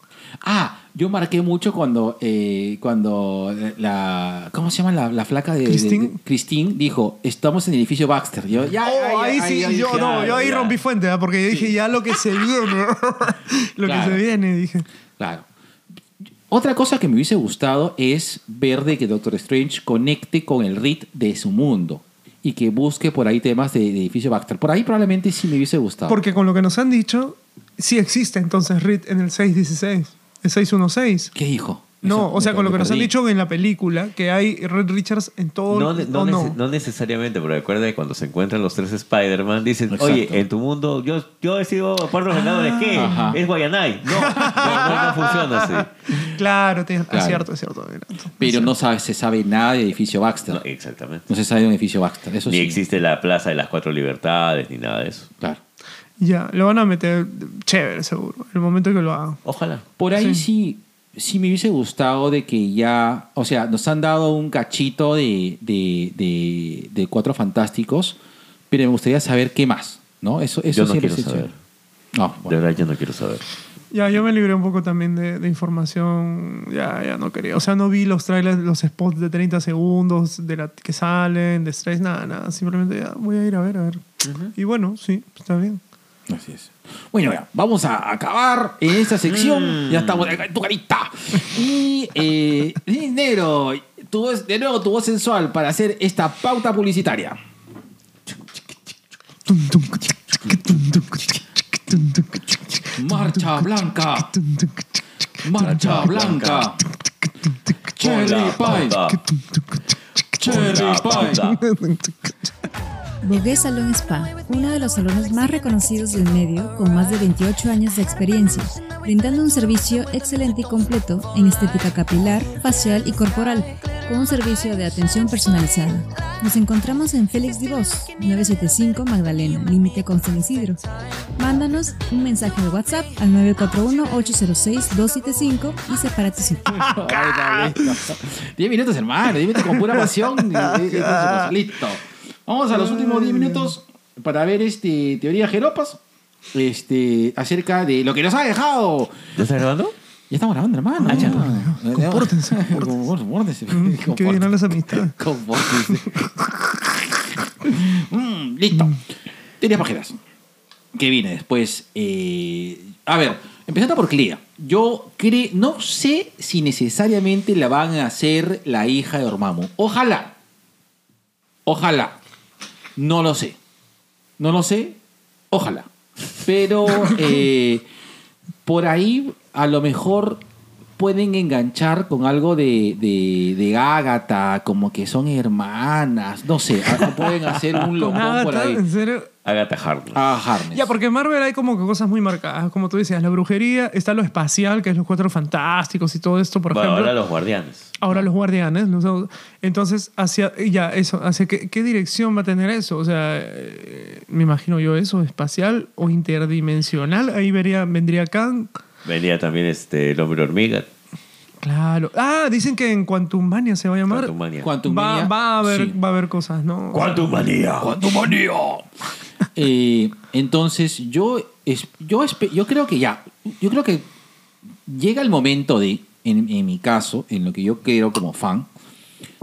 Ah, yo marqué mucho cuando, eh, cuando la. ¿Cómo se llama la, la flaca de. de- Christine. de- Christine dijo: Estamos en el edificio Baxter. Yo, ya, Oh, ahí ya, sí, ya, yo dije, no, ah, yo ahí ya. rompí fuente, ¿ah? porque yo dije ya lo que se viene. lo Claro. que se viene, dije. Claro. Otra cosa que me hubiese gustado es ver de que Doctor Strange conecte con el RIT de su mundo y que busque por ahí temas de, de edificio Baxter. Por ahí probablemente sí me hubiese gustado. Porque con lo que nos han dicho, sí existe entonces RIT en el 616, el 616. ¿Qué dijo? No, o sea, con lo que nos han dicho en la película, que hay Red Richards en todo No, el no, o nece- no necesariamente, pero recuerda que cuando se encuentran los tres Spider-Man, dicen, Exacto. oye, en tu mundo, yo, yo he sido parte de los Vengadores, ¿qué? Ajá. Es Guayanay. No, no, no, no funciona así. Claro, tienes- Claro. es cierto, es cierto. mira. Pero no sabe- se sabe nada de edificio Baxter. No, No, exactamente. se sabe de un edificio Baxter. Eso Ni sí. existe la Plaza de las Cuatro Libertades, ni nada de eso. Claro. Ya, lo van a meter chévere, seguro. El momento que lo hagan. Ojalá. Por ahí Sí. sí. sí, me hubiese gustado de que ya, o sea, nos han dado un cachito de, de, de, de Cuatro Fantásticos, pero me gustaría saber qué más, ¿no? Eso, eso Yo no quiero saber. No, De bueno. verdad, yo no quiero saber. Ya, yo me libré un poco también de, de información. Ya, ya no quería. O sea, no vi los trailers, los spots de 30 segundos de la, que salen, de Strays, nada, nada. Simplemente ya voy a ir a ver, a ver. Y bueno, sí, está bien. Así es. Bueno, ya, vamos a acabar en esta sección. Ya estamos acá en tu carita. Y, eh, y, negro, tu voz- de nuevo tu voz sensual para hacer esta pauta publicitaria. Marcha Blanca. Marcha Blanca. Cherry Hola, Pie. Cherry Hola, Pie. Bogué Salón Spa, uno de los salones más reconocidos del medio, con más de 28 años de experiencia, brindando un servicio excelente y completo en estética capilar, facial y corporal, con un servicio de atención personalizada. Nos encontramos en Félix Divos, 975 Magdalena, límite con San Isidro. Mándanos un mensaje de WhatsApp al 941-806-275 y separa tu sitio. Ay, no, listo. Diez minutos, hermano. Diez minutos con pura pasión. Listo. Vamos a los últimos 10 minutos para ver este teoría jeropas este, acerca de lo que nos ha dejado. ¿Ya está grabando? Ya estamos grabando, hermano. Ah, ya. Compórtense, Compórtense. Mm, Que vienen las amistades. Compórtense. Mm, listo. Teorías pajeras. Que viene después. eh, a ver, empezando por Clea. Yo creo, no sé si necesariamente la van a hacer la hija de Dormammu. Ojalá. Ojalá. No lo sé. No lo sé. Ojalá. Pero eh, por ahí a lo mejor pueden enganchar con algo de, de, de Ágata, como que son hermanas. No sé, pueden hacer un locón por Agatha, ahí. en serio. Agatha Harkness. A Harness. Ya, porque en Marvel hay como que cosas muy marcadas. Como tú decías, la brujería, está lo espacial, que es los cuatro fantásticos y todo esto, por Bueno, ejemplo. ahora los guardianes. Ahora los guardianes. los- entonces, hacia, ya, eso, hacia qué, qué dirección va a tener eso? O sea, eh, me imagino yo eso, espacial o interdimensional. Ahí vería, vendría Kang. Venía también este, el hombre hormiga. Claro. Ah, dicen que en Quantum Mania se va a llamar. Quantum Mania. Quantum Va, va a haber, sí. va a haber cosas, ¿no? ¡Quantum Manía! Eh, entonces, yo, es- yo, yo creo que ya, yo creo que llega el momento de, en, en mi caso, en lo que yo creo como fan,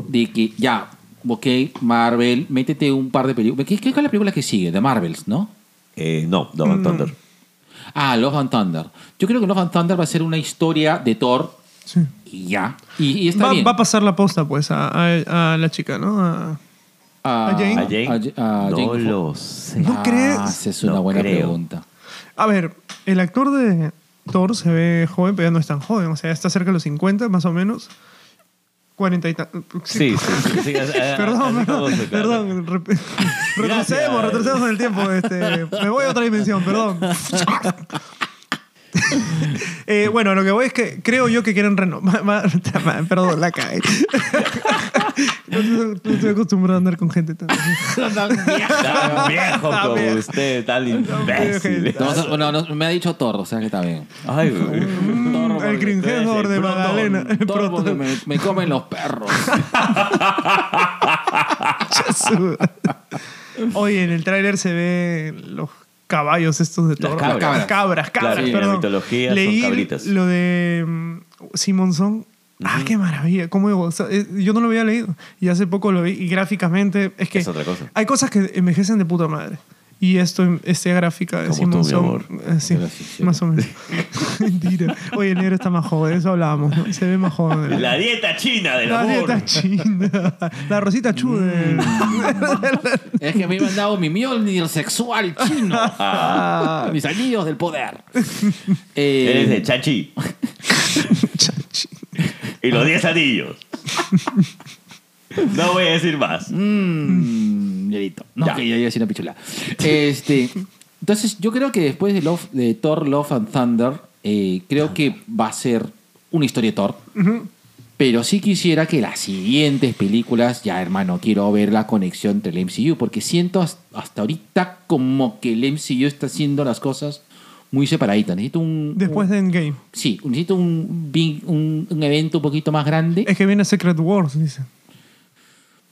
de que ya, ok, Marvel, métete un par de películas. ¿Qué, qué es la película que sigue? De Marvels, ¿no? Eh, no, Love and Mm. Thunder. Ah, Love and Thunder. Yo creo que Love and Thunder va a ser una historia de Thor Sí. y ya. Y, y está Va, bien. va a pasar la posta, pues, a, a- a la chica, ¿no? A- a, ¿A Jane? ¿A Jane? a- a no Jane lo sé. ¿No Ah, crees? esa es una No buena creo. pregunta. A ver, el actor de Thor se ve joven, pero ya no es tan joven. O sea, está cerca de los 50, más o menos. 40 y tantos. Sí, sí, sí. Perdón, perdón, perdón. Retrocedemos, retrocedemos en el tiempo. Este, me voy a otra dimensión, perdón. Eh, bueno, lo que voy es que creo yo que quieren renovar. Perdón, la cae. No, estoy- no estoy acostumbrado a andar con gente tan. Tan viejo como viejo. usted, tan imbécil. No, no, no, me ha dicho Thor, o sea que está bien. Ay. Mm, el cringedor de Magdalena. Porque me, me comen los perros. Oye, en el tráiler se ve los caballos estos de Las Thor. cabras. Cabras, cabras, cabras, la perdón. son Leí cabritas. lo de mm, Simonson. Ah, qué maravilla. Cómo. Eh, Yo no lo había leído. Y hace poco lo vi. Y gráficamente es que Es otra cosa. hay cosas que envejecen de puta madre. Y esto, esta gráfica de Como tú, mi amor. eh, sí, Gracias, sí. más o menos. Mentira. Oye, el negro está más joven. De eso hablábamos. ¿no? Se ve más joven. La dieta china del la amor. dieta china. La rosita chude. Es que me han dado mi Mjolnir sexual chino. Mis anillos del poder. Eh, Eres de Chachi. y los 10 anillos. No voy a decir más. Mmm, Mierito. No, Ya. que ya iba a decir una pichula. Este, entonces, yo creo que después de, Love, de Thor, Love and Thunder, eh, creo que va a ser una historia de Thor. Pero sí quisiera que las siguientes películas, ya hermano, quiero ver la conexión entre el MCU, porque siento hasta, ahorita como que el MCU está haciendo las cosas muy separaditas. Necesito un... Después un- de Endgame. Sí, necesito un, un evento un poquito más grande, Es que viene Secret Wars, dicen.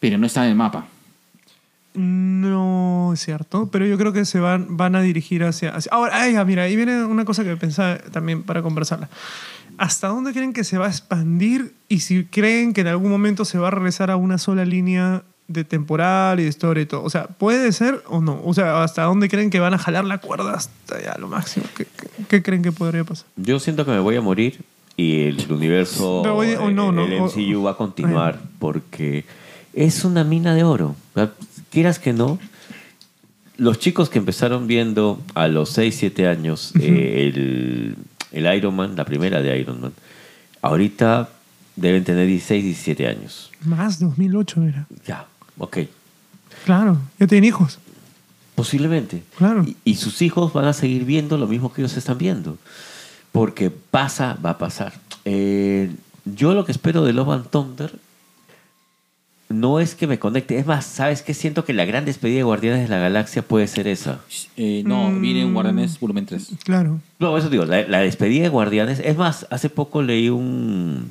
Pero no está en el mapa. No es cierto, pero yo creo que se van, van a dirigir hacia, hacia- Ahora, ay, mira, ahí viene una cosa que pensaba también para conversarla. ¿Hasta dónde creen que se va a expandir y si creen que en algún momento se va a regresar a una sola línea de temporal y de historia y todo? O sea, ¿puede ser o no? O sea, ¿hasta dónde creen que van a jalar la cuerda hasta ya lo máximo? ¿Qué, qué- qué creen que podría pasar? Yo siento que me voy a morir y el universo, oye, no, el, no, el o- MCU va a continuar porque es una mina de oro. Sea, Quieras que no, los chicos que empezaron viendo a los 6, 7 años eh, el, el Iron Man, la primera de Iron Man, ahorita deben tener 16, 17 años. Más, 2008 era. Ya, ok. Claro, ya tienen hijos. Posiblemente. Claro. Y, y sus hijos van a seguir viendo lo mismo que ellos están viendo. Porque pasa, va a pasar. Eh, yo lo que espero de Love and Thunder no es que me conecte. Es más, ¿sabes qué? Siento que la gran despedida de Guardianes de la Galaxia puede ser esa. Eh, no, Mm. viene Guardianes volumen 3. Claro. No, eso digo, la, la despedida de Guardianes. Es más, hace poco leí un,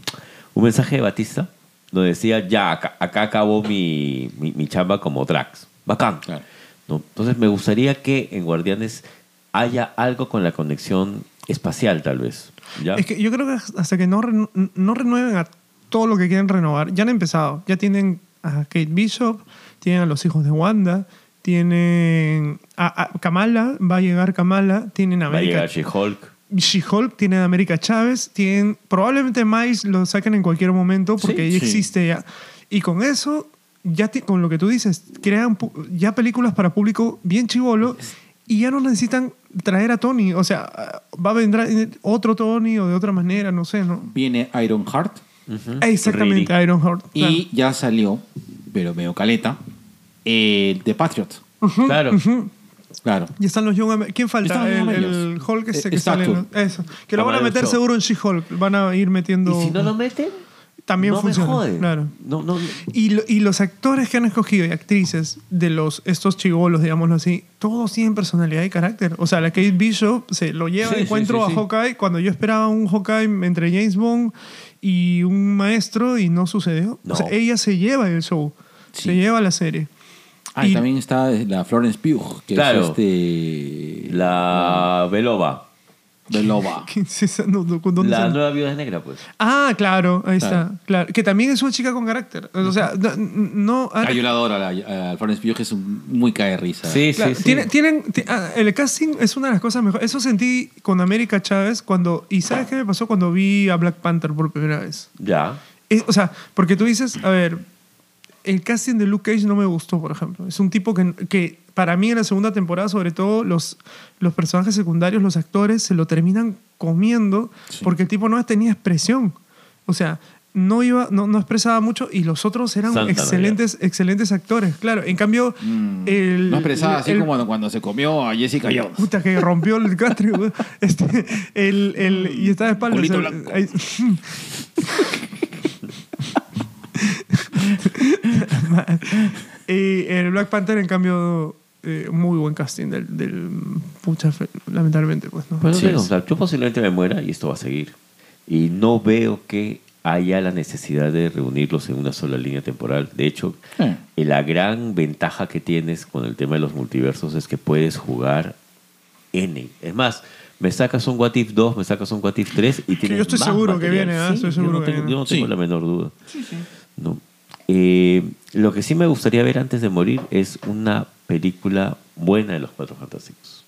un mensaje de Batista donde decía, ya, acá, acá acabó mi, mi, mi chamba como Drax. Bacán. Claro. ¿no? Entonces me gustaría que en Guardianes haya algo con la conexión espacial, tal vez. ¿ya? Es que yo creo que hasta que no, no renueven a todo lo que quieren renovar, ya han empezado. Ya tienen a Kate Bishop, tienen a los hijos de Wanda, tienen a, a Kamala, va a llegar Kamala, tienen a Va a América. llegar She-Hulk. She-Hulk, tienen a América Chávez, tienen probablemente Miles lo saquen en cualquier momento porque Sí, sí. existe ya. Y con eso, ya ti- con lo que tú dices, crean ya películas para público bien chivolo y ya no necesitan traer a Tony. O sea, va a vendrá otro Tony o de otra manera, no sé, ¿no? Viene Iron Heart Exactamente, Really. Ironheart. y ya salió, pero medio caleta, eh, The Patriot. Claro. Claro. Y están los Young ¿Quién falta? El, el. Hulk Eh, que sale. los- Eso. Que lo van a meter seguro en She-Hulk. Van a ir metiendo. Y si no lo meten, También no funciona. me joden. Claro. No, no, Y, lo- y los actores que han escogido y actrices de los estos chivolos, digámoslo así, todos tienen personalidad y carácter. O sea, la Kate Bishop se lo lleva Sí, de sí, encuentro sí, a sí. Hawkeye cuando yo esperaba un Hawkeye entre James Bond y un maestro y no sucedió. No. O sea, ella se lleva el show, Sí. se lleva la serie. Ah, y Y- también está la Florence Pugh, que Claro. es este... la Belova. De Loba. ¿Qué es esa? No, no, ¿dónde La sale? nueva viuda negra, pues. Ah, claro, ahí Claro. está. Claro. Que también es una chica con carácter. O sea, no. no- ah, yo la adoro a, la- a Florence Pugh, que es un- muy cae de risa. Sí, Claro, sí, sí. tiene- tienen, ti- ah, el casting es una de las cosas mejores. Eso sentí con América Chávez cuando. ¿Y sabes qué me pasó cuando vi a Black Panther por primera vez? Ya. Es- o sea, porque tú dices, a ver, el casting de Luke Cage no me gustó, por ejemplo. Es un tipo que, que para mí en la segunda temporada, sobre todo, los, los personajes secundarios, los actores, se lo terminan comiendo porque el tipo no tenía expresión. O sea, no, iba, no, no expresaba mucho y los otros eran Santana, excelentes, excelentes actores. Claro, en cambio, Mm. el. No expresaba así el- como cuando se comió a Jessica Jones. Puta, que rompió el catre. Este, el, el, y está de espaldas. O sea, ahí- y el Black Panther, en cambio, eh, muy buen casting del, del pucha, fe- lamentablemente, pues, ¿no? Pues Sí, es. o sea, yo posiblemente me muera y esto va a seguir. Y no veo que haya la necesidad de reunirlos en una sola línea temporal. De hecho, Eh. eh, la gran ventaja que tienes con el tema de los multiversos es que puedes jugar N. Es más, me sacas un What If 2, me sacas un What If 3 y tienes yo estoy más seguro que material. viene, ¿ah? Sí, Estoy yo seguro no que tengo, viene. yo no tengo Sí. la menor duda. No. Eh, lo que sí me gustaría ver antes de morir es una película buena de los Cuatro Fantásticos.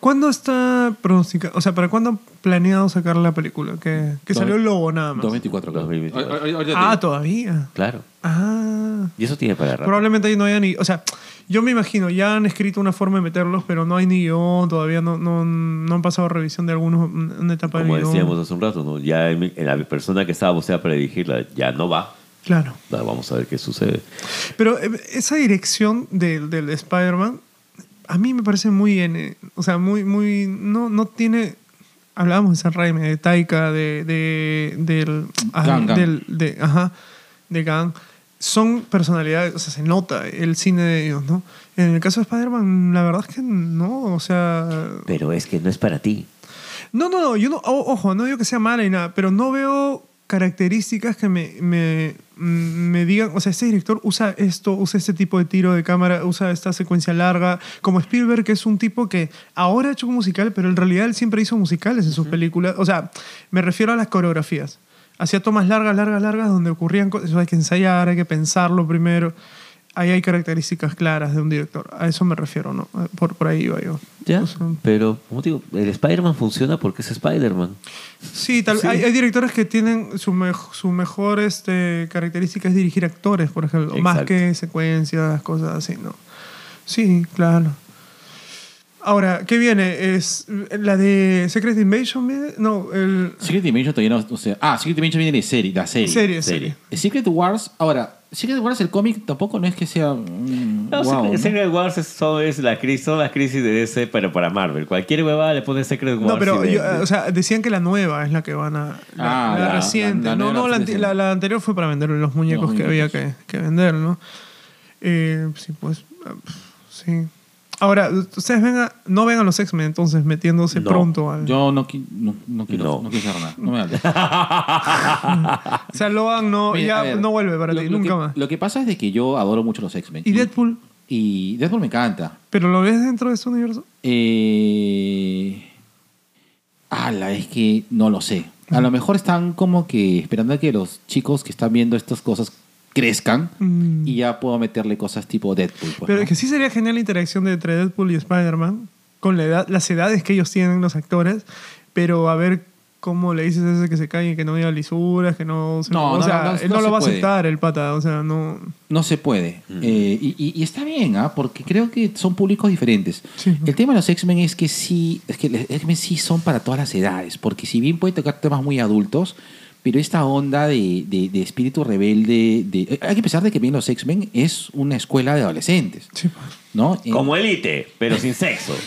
¿Cuándo está pronosticado? O sea, ¿para cuándo han planeado sacar la película? Que, que salió el logo nada más. 2024. creo. 2024. Ahor- ahor- ahorita te Ah, todavía. Claro. Ah. Y eso tiene para agarrar. Probablemente ahí no haya ni. O sea, yo me imagino, ya han escrito una forma de meterlos, pero no hay ni guion, todavía no, no, no han pasado revisión de algunos, una etapa Como de guion. decíamos hace un rato, ¿no? ya en, en la persona que estaba boceada para dirigirla ya no va. Claro. Va, Vamos a ver qué sucede. Pero eh, esa dirección del, del Spider-Man, a mí me parece muy N. O sea, muy, muy. No, no tiene. Hablábamos de San Raimi, de Taika, de. de del, ah, del- de, ajá, de Gunn. Son personalidades, o sea, se nota el cine de ellos, ¿no? En el caso de Spider-Man, la verdad es que no, o sea. Pero es que no es para ti. No, no, no, yo no, o- ojo, no digo que sea mala y nada, pero no veo características que me, me, me digan, o sea, este director usa esto, usa este tipo de tiro de cámara, usa esta secuencia larga, como Spielberg, que es un tipo que ahora ha hecho un musical, pero en realidad él siempre hizo musicales en sus películas, o sea, me refiero a las coreografías. Hacía tomas largas, largas, largas, donde ocurrían cosas, eso hay que ensayar, hay que pensarlo primero. Ahí hay características claras de un director. A eso me refiero, ¿no? Por, por ahí iba yo. ¿Ya? O sea, Pero, como digo, el Spider-Man funciona porque es Spider-Man. Sí, tal, Hay, hay directores que tienen su, mej- su mejor este, característica es dirigir actores, por ejemplo, más que secuencias, cosas así, ¿no? Sí, claro. Ahora, ¿qué viene? ¿Es la de Secret Invasion? viene? No, el... Secret Dimension todavía no. O sea, ah, Secret Dimension viene de serie, la serie. Serie, serie. serie. Secret Wars, ahora, Secret Wars, el cómic tampoco no es que sea. mm, No, wow, Secret, ¿no? Secret Wars es, solo es la crisis, son las crisis de DC, pero para Marvel. Cualquier huevada le pone Secret Wars. No, pero y yo, vende. o sea, decían que la nueva es la que van a... La, Ah, la la- reciente. la- la no, nueva no, la, sí, anti- sí. la- la anterior fue para vender los muñecos Los que había muñecos. que, que vender, ¿no? Eh, sí, pues, eh, sí. Ahora, ustedes vengan, no vengan los X-Men entonces metiéndose No. pronto al... Yo no, qui- no, no quiero, No. no. quiero saber nada. No me hables. O sea, Logan no, Mira, ya a ver, no vuelve para lo- ti, lo nunca que- más. Lo que pasa es de que yo adoro mucho los X-Men. ¿Y Deadpool? Y Deadpool me encanta. ¿Pero lo ves dentro de este universo? Eh... Ala, es que no lo sé. A lo mejor están como que esperando a que los chicos que están viendo estas cosas crezcan Mm. y ya puedo meterle cosas tipo Deadpool. pues, Pero ¿no? es que sí sería genial la interacción de entre Deadpool y Spider-Man, con la edad, las edades que ellos tienen, los actores, pero a ver cómo le dices a ese que se calle, que no diga lisuras, que no... Se, No, o no, sea, no, no, él no no, lo va a aceptar, el pata, o sea, no... No se puede. Eh, y, y- y está bien, ¿ah? porque creo que son públicos diferentes. Sí. El tema de los X-Men es que sí, es que los X-Men sí son para todas las edades, porque si bien puede tocar temas muy adultos, pero esta onda de, de- de espíritu rebelde, de, eh, hay que pensar de que bien los X-Men es una escuela de adolescentes, Sí, pues. ¿no? Como Elite, pero sin sexo.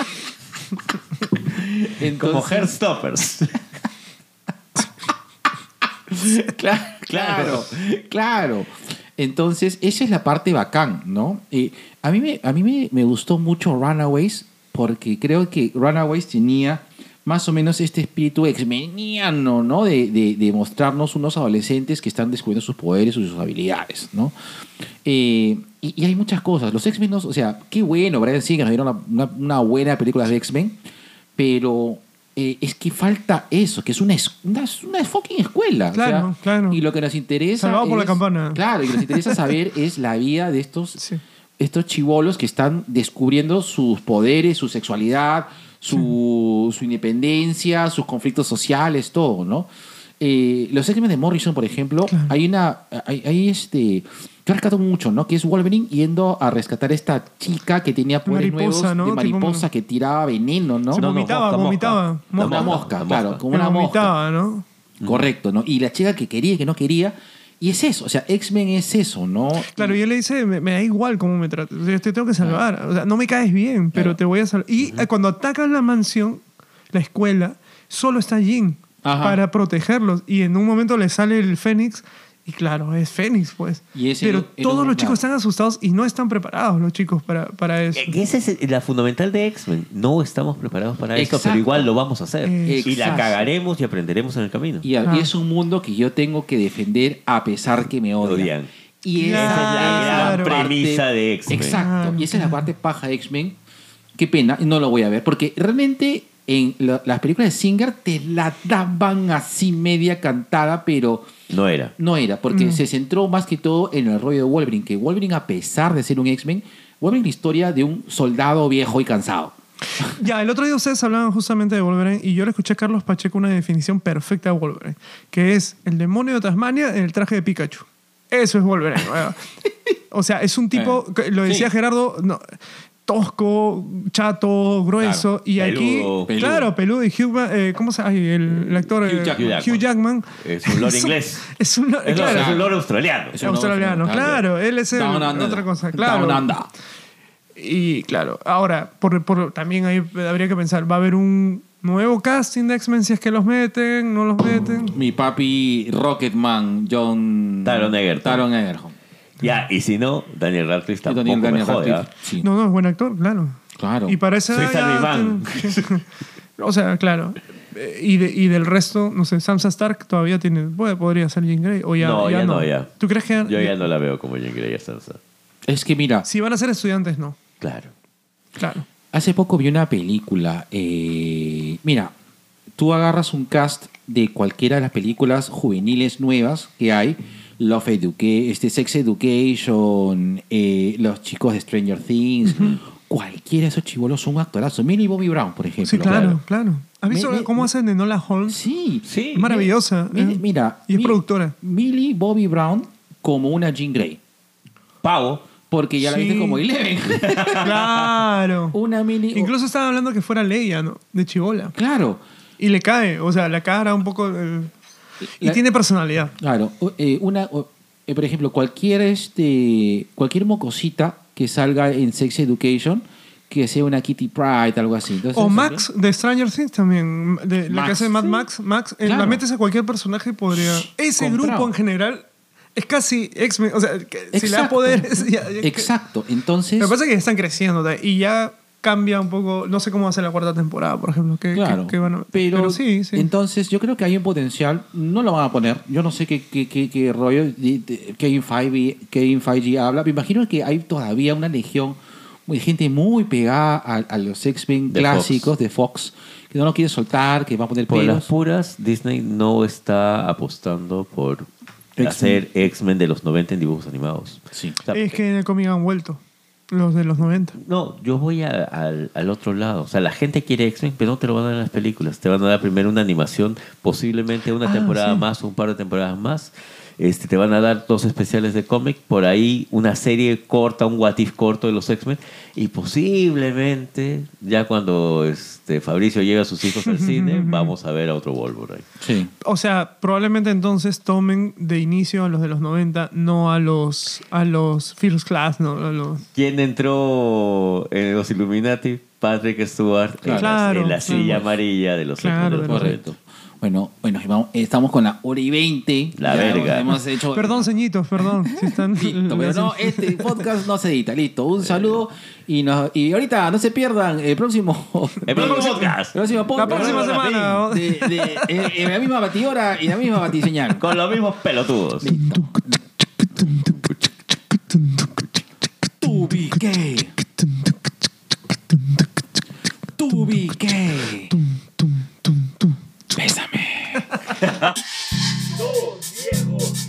Como Heartstoppers. claro, claro, claro. Entonces, esa es la parte bacán, ¿no? Eh, a mí, me, a mí me, me gustó mucho Runaways porque creo que Runaways tenía más o menos este espíritu exmeniano, ¿no? De, de, de mostrarnos unos adolescentes que están descubriendo sus poderes y sus habilidades, ¿no? Eh, y, y hay muchas cosas. Los X-Men, o sea, qué bueno, Brian Singer nos dieron una, una- una buena película de X-Men, pero eh, es que falta eso, que es una, una, una fucking escuela. o Claro, sea, claro. Y lo que nos interesa. Salvado por la campana. Claro, y lo que nos interesa saber es la vida de estos, Sí. estos chivolos que están descubriendo sus poderes, su sexualidad, su, su independencia, sus conflictos sociales, todo, ¿no? Eh, los X-Men de Morrison, por ejemplo, hay una. Hay, hay este. Yo rescato mucho, ¿no? Que es Wolverine yendo a rescatar a esta chica que tenía poderes Mariposa, nuevos ¿no? de Tipo- mariposa que tiraba veneno, ¿no? Se No, no, vomitaba, mosca, vomitaba. mosca. Una Mosca. claro, como una mosca. vomitaba, ¿no? Correcto, ¿no? Y la chica que quería y que no quería. Y es eso, o sea, X-Men es eso, ¿no? Claro, y él le dice, me, me da igual cómo me trates, o sea, te tengo que salvar, o sea, no me caes bien, pero Claro. te voy a salvar. Y eh, cuando atacan la mansión, la escuela, solo está Jean Ajá. para protegerlos, y en un momento le sale el Fénix, y claro, es Fénix, pues. Y ese pero era- era todos un- los claro. chicos están asustados y no están preparados los chicos para, para eso. Eh, Esa es la fundamental de X-Men. No estamos preparados para esto, Exacto. pero igual lo vamos a hacer. Y la cagaremos y aprenderemos en el camino. Y, Ah. y es un mundo que yo tengo que defender a pesar que me odian. Odian. Y esa Claro. es la Esa es la gran parte- premisa de X-Men. Exacto. Claro, y esa es la claro. parte paja de X-Men Qué pena, no lo voy a ver, porque realmente en la- las películas de Singer te la daban así media cantada, pero No era. no era, porque se centró más que todo en el rollo de Wolverine, que Wolverine, a pesar de ser un X-Men, Wolverine es la historia de un soldado viejo y cansado. Ya, el otro día ustedes hablaban justamente de Wolverine y yo le escuché a Carlos Pacheco una definición perfecta de Wolverine, que es el demonio de Tasmania en el traje de Pikachu. Eso es Wolverine. o sea, es un tipo, Eh, lo decía sí. Gerardo, no, tosco, chato, grueso. Claro, y aquí, peludo. Peludo. claro, peludo. Y Hugh, eh, ¿cómo se llama? El, el actor eh, Hugh Jackman. Hugh Jackman. Es un lord inglés. Es un, Es, lord- claro, es un lord australiano. Es un australiano, australiano, claro. Él es el- Down under. otra cosa, claro. Down under. Y claro, ahora, por, por- también ahí habría que pensar, ¿va a haber un nuevo casting de X-Men si es que los meten, no los meten? Mi papi Rocketman, John... Taron Egerton. Taron Egerton. Ya, y si no, Daniel Radcliffe Y tampoco Daniel- me Daniel jode, Radcliffe, ¿ah? sí. No, no, es buen actor, claro. Claro. Y para esa Soy edad ya o sea, claro. Eh, Y, de- y del resto, no sé, Sansa Stark todavía tiene. puede- podría ser Jean Grey. O ya, No, ya no, ya. ¿Tú crees que.? Yo ya no la veo como Jean Grey a Sansa. Es que mira, Si van a ser estudiantes, no. Claro. Claro. Hace poco vi una película. eh, mira, tú agarras un cast de cualquiera de las películas juveniles nuevas que hay. Love Education, este Sex Education, eh, los chicos de Stranger Things. Cualquiera de esos chivolos son un actorazo. Millie Bobby Brown, por ejemplo. Sí, claro, claro. ¿Has visto Me- me- cómo hacen de Nola Holmes? Sí. Sí. Es maravillosa. Eh. Mira. Y es productora. Millie Bobby Brown como una Jean Grey. Pavo. Porque ya la viste como Eleven. Claro. una Millie. Incluso estaban hablando que fuera Leia, ¿no? De Chivola. Claro. Y le cae, o sea, la cara un poco. eh, y La- tiene personalidad. Claro, eh, una, eh, por ejemplo, cualquier este, cualquier mocosita que salga en Sex Education, que sea una Kitty Pride, algo así. Entonces, O Max de Stranger Things también, de, la que hace Mad sí. Max. Max, eh, Claro. la metes a cualquier personaje y podría. Ese Comprado. grupo en general es casi X-Men. O sea, que si le da Exacto. poderes. ya- ya- Exacto. Entonces, Lo que pasa es que están creciendo ¿tá? y ya cambia un poco. No sé cómo va a ser la cuarta temporada, por ejemplo. Que, claro. que- que van a- pero, sí, sí. entonces yo creo que hay un potencial. No lo van a poner. Yo no sé qué, qué, qué, qué rollo Kevin Feige, Kevin Feige habla. Me imagino que hay todavía una legión de gente muy pegada a, a los X-Men clásicos de Fox que no lo quiere soltar, que va a poner Por las pelos. puras, Disney no está apostando por hacer X-Men de los 90 en dibujos animados. Sí. O sea, es que en el cómic han vuelto. Los de los 90. No, yo voy a- al, al otro lado. O sea, la gente quiere X-Men, pero no te lo van a dar en las películas. Te van a dar primero una animación, posiblemente una Ah, temporada sí. más, un par de temporadas más. Este, te van a dar dos especiales de cómic, por ahí una serie corta, un what if corto de los X-Men. Y posiblemente, ya cuando este, Fabricio llega a sus hijos al cine, vamos a ver a otro Wolverine. Sí. O sea, probablemente entonces tomen de inicio a los de los 90, no a los a los First Class, no a los ¿Quién entró en los Illuminati? Patrick Stewart en la- Claro, en la claro. silla amarilla de los Claro, X-Men de los de los- 90. Correcto. Bueno, bueno, estamos con la hora y 20. La Ya verga. Hemos hecho. Perdón, ceñitos, perdón. Si están Listo, pero no, este podcast no se edita. Listo, un saludo. Y, nos, y ahorita no se pierdan el próximo. El próximo podcast. el próximo podcast. La próxima semana. De, de- en- en la misma batidora y la misma batiseñal. Con los mismos pelotudos. Tu BK. Tu Dos viejos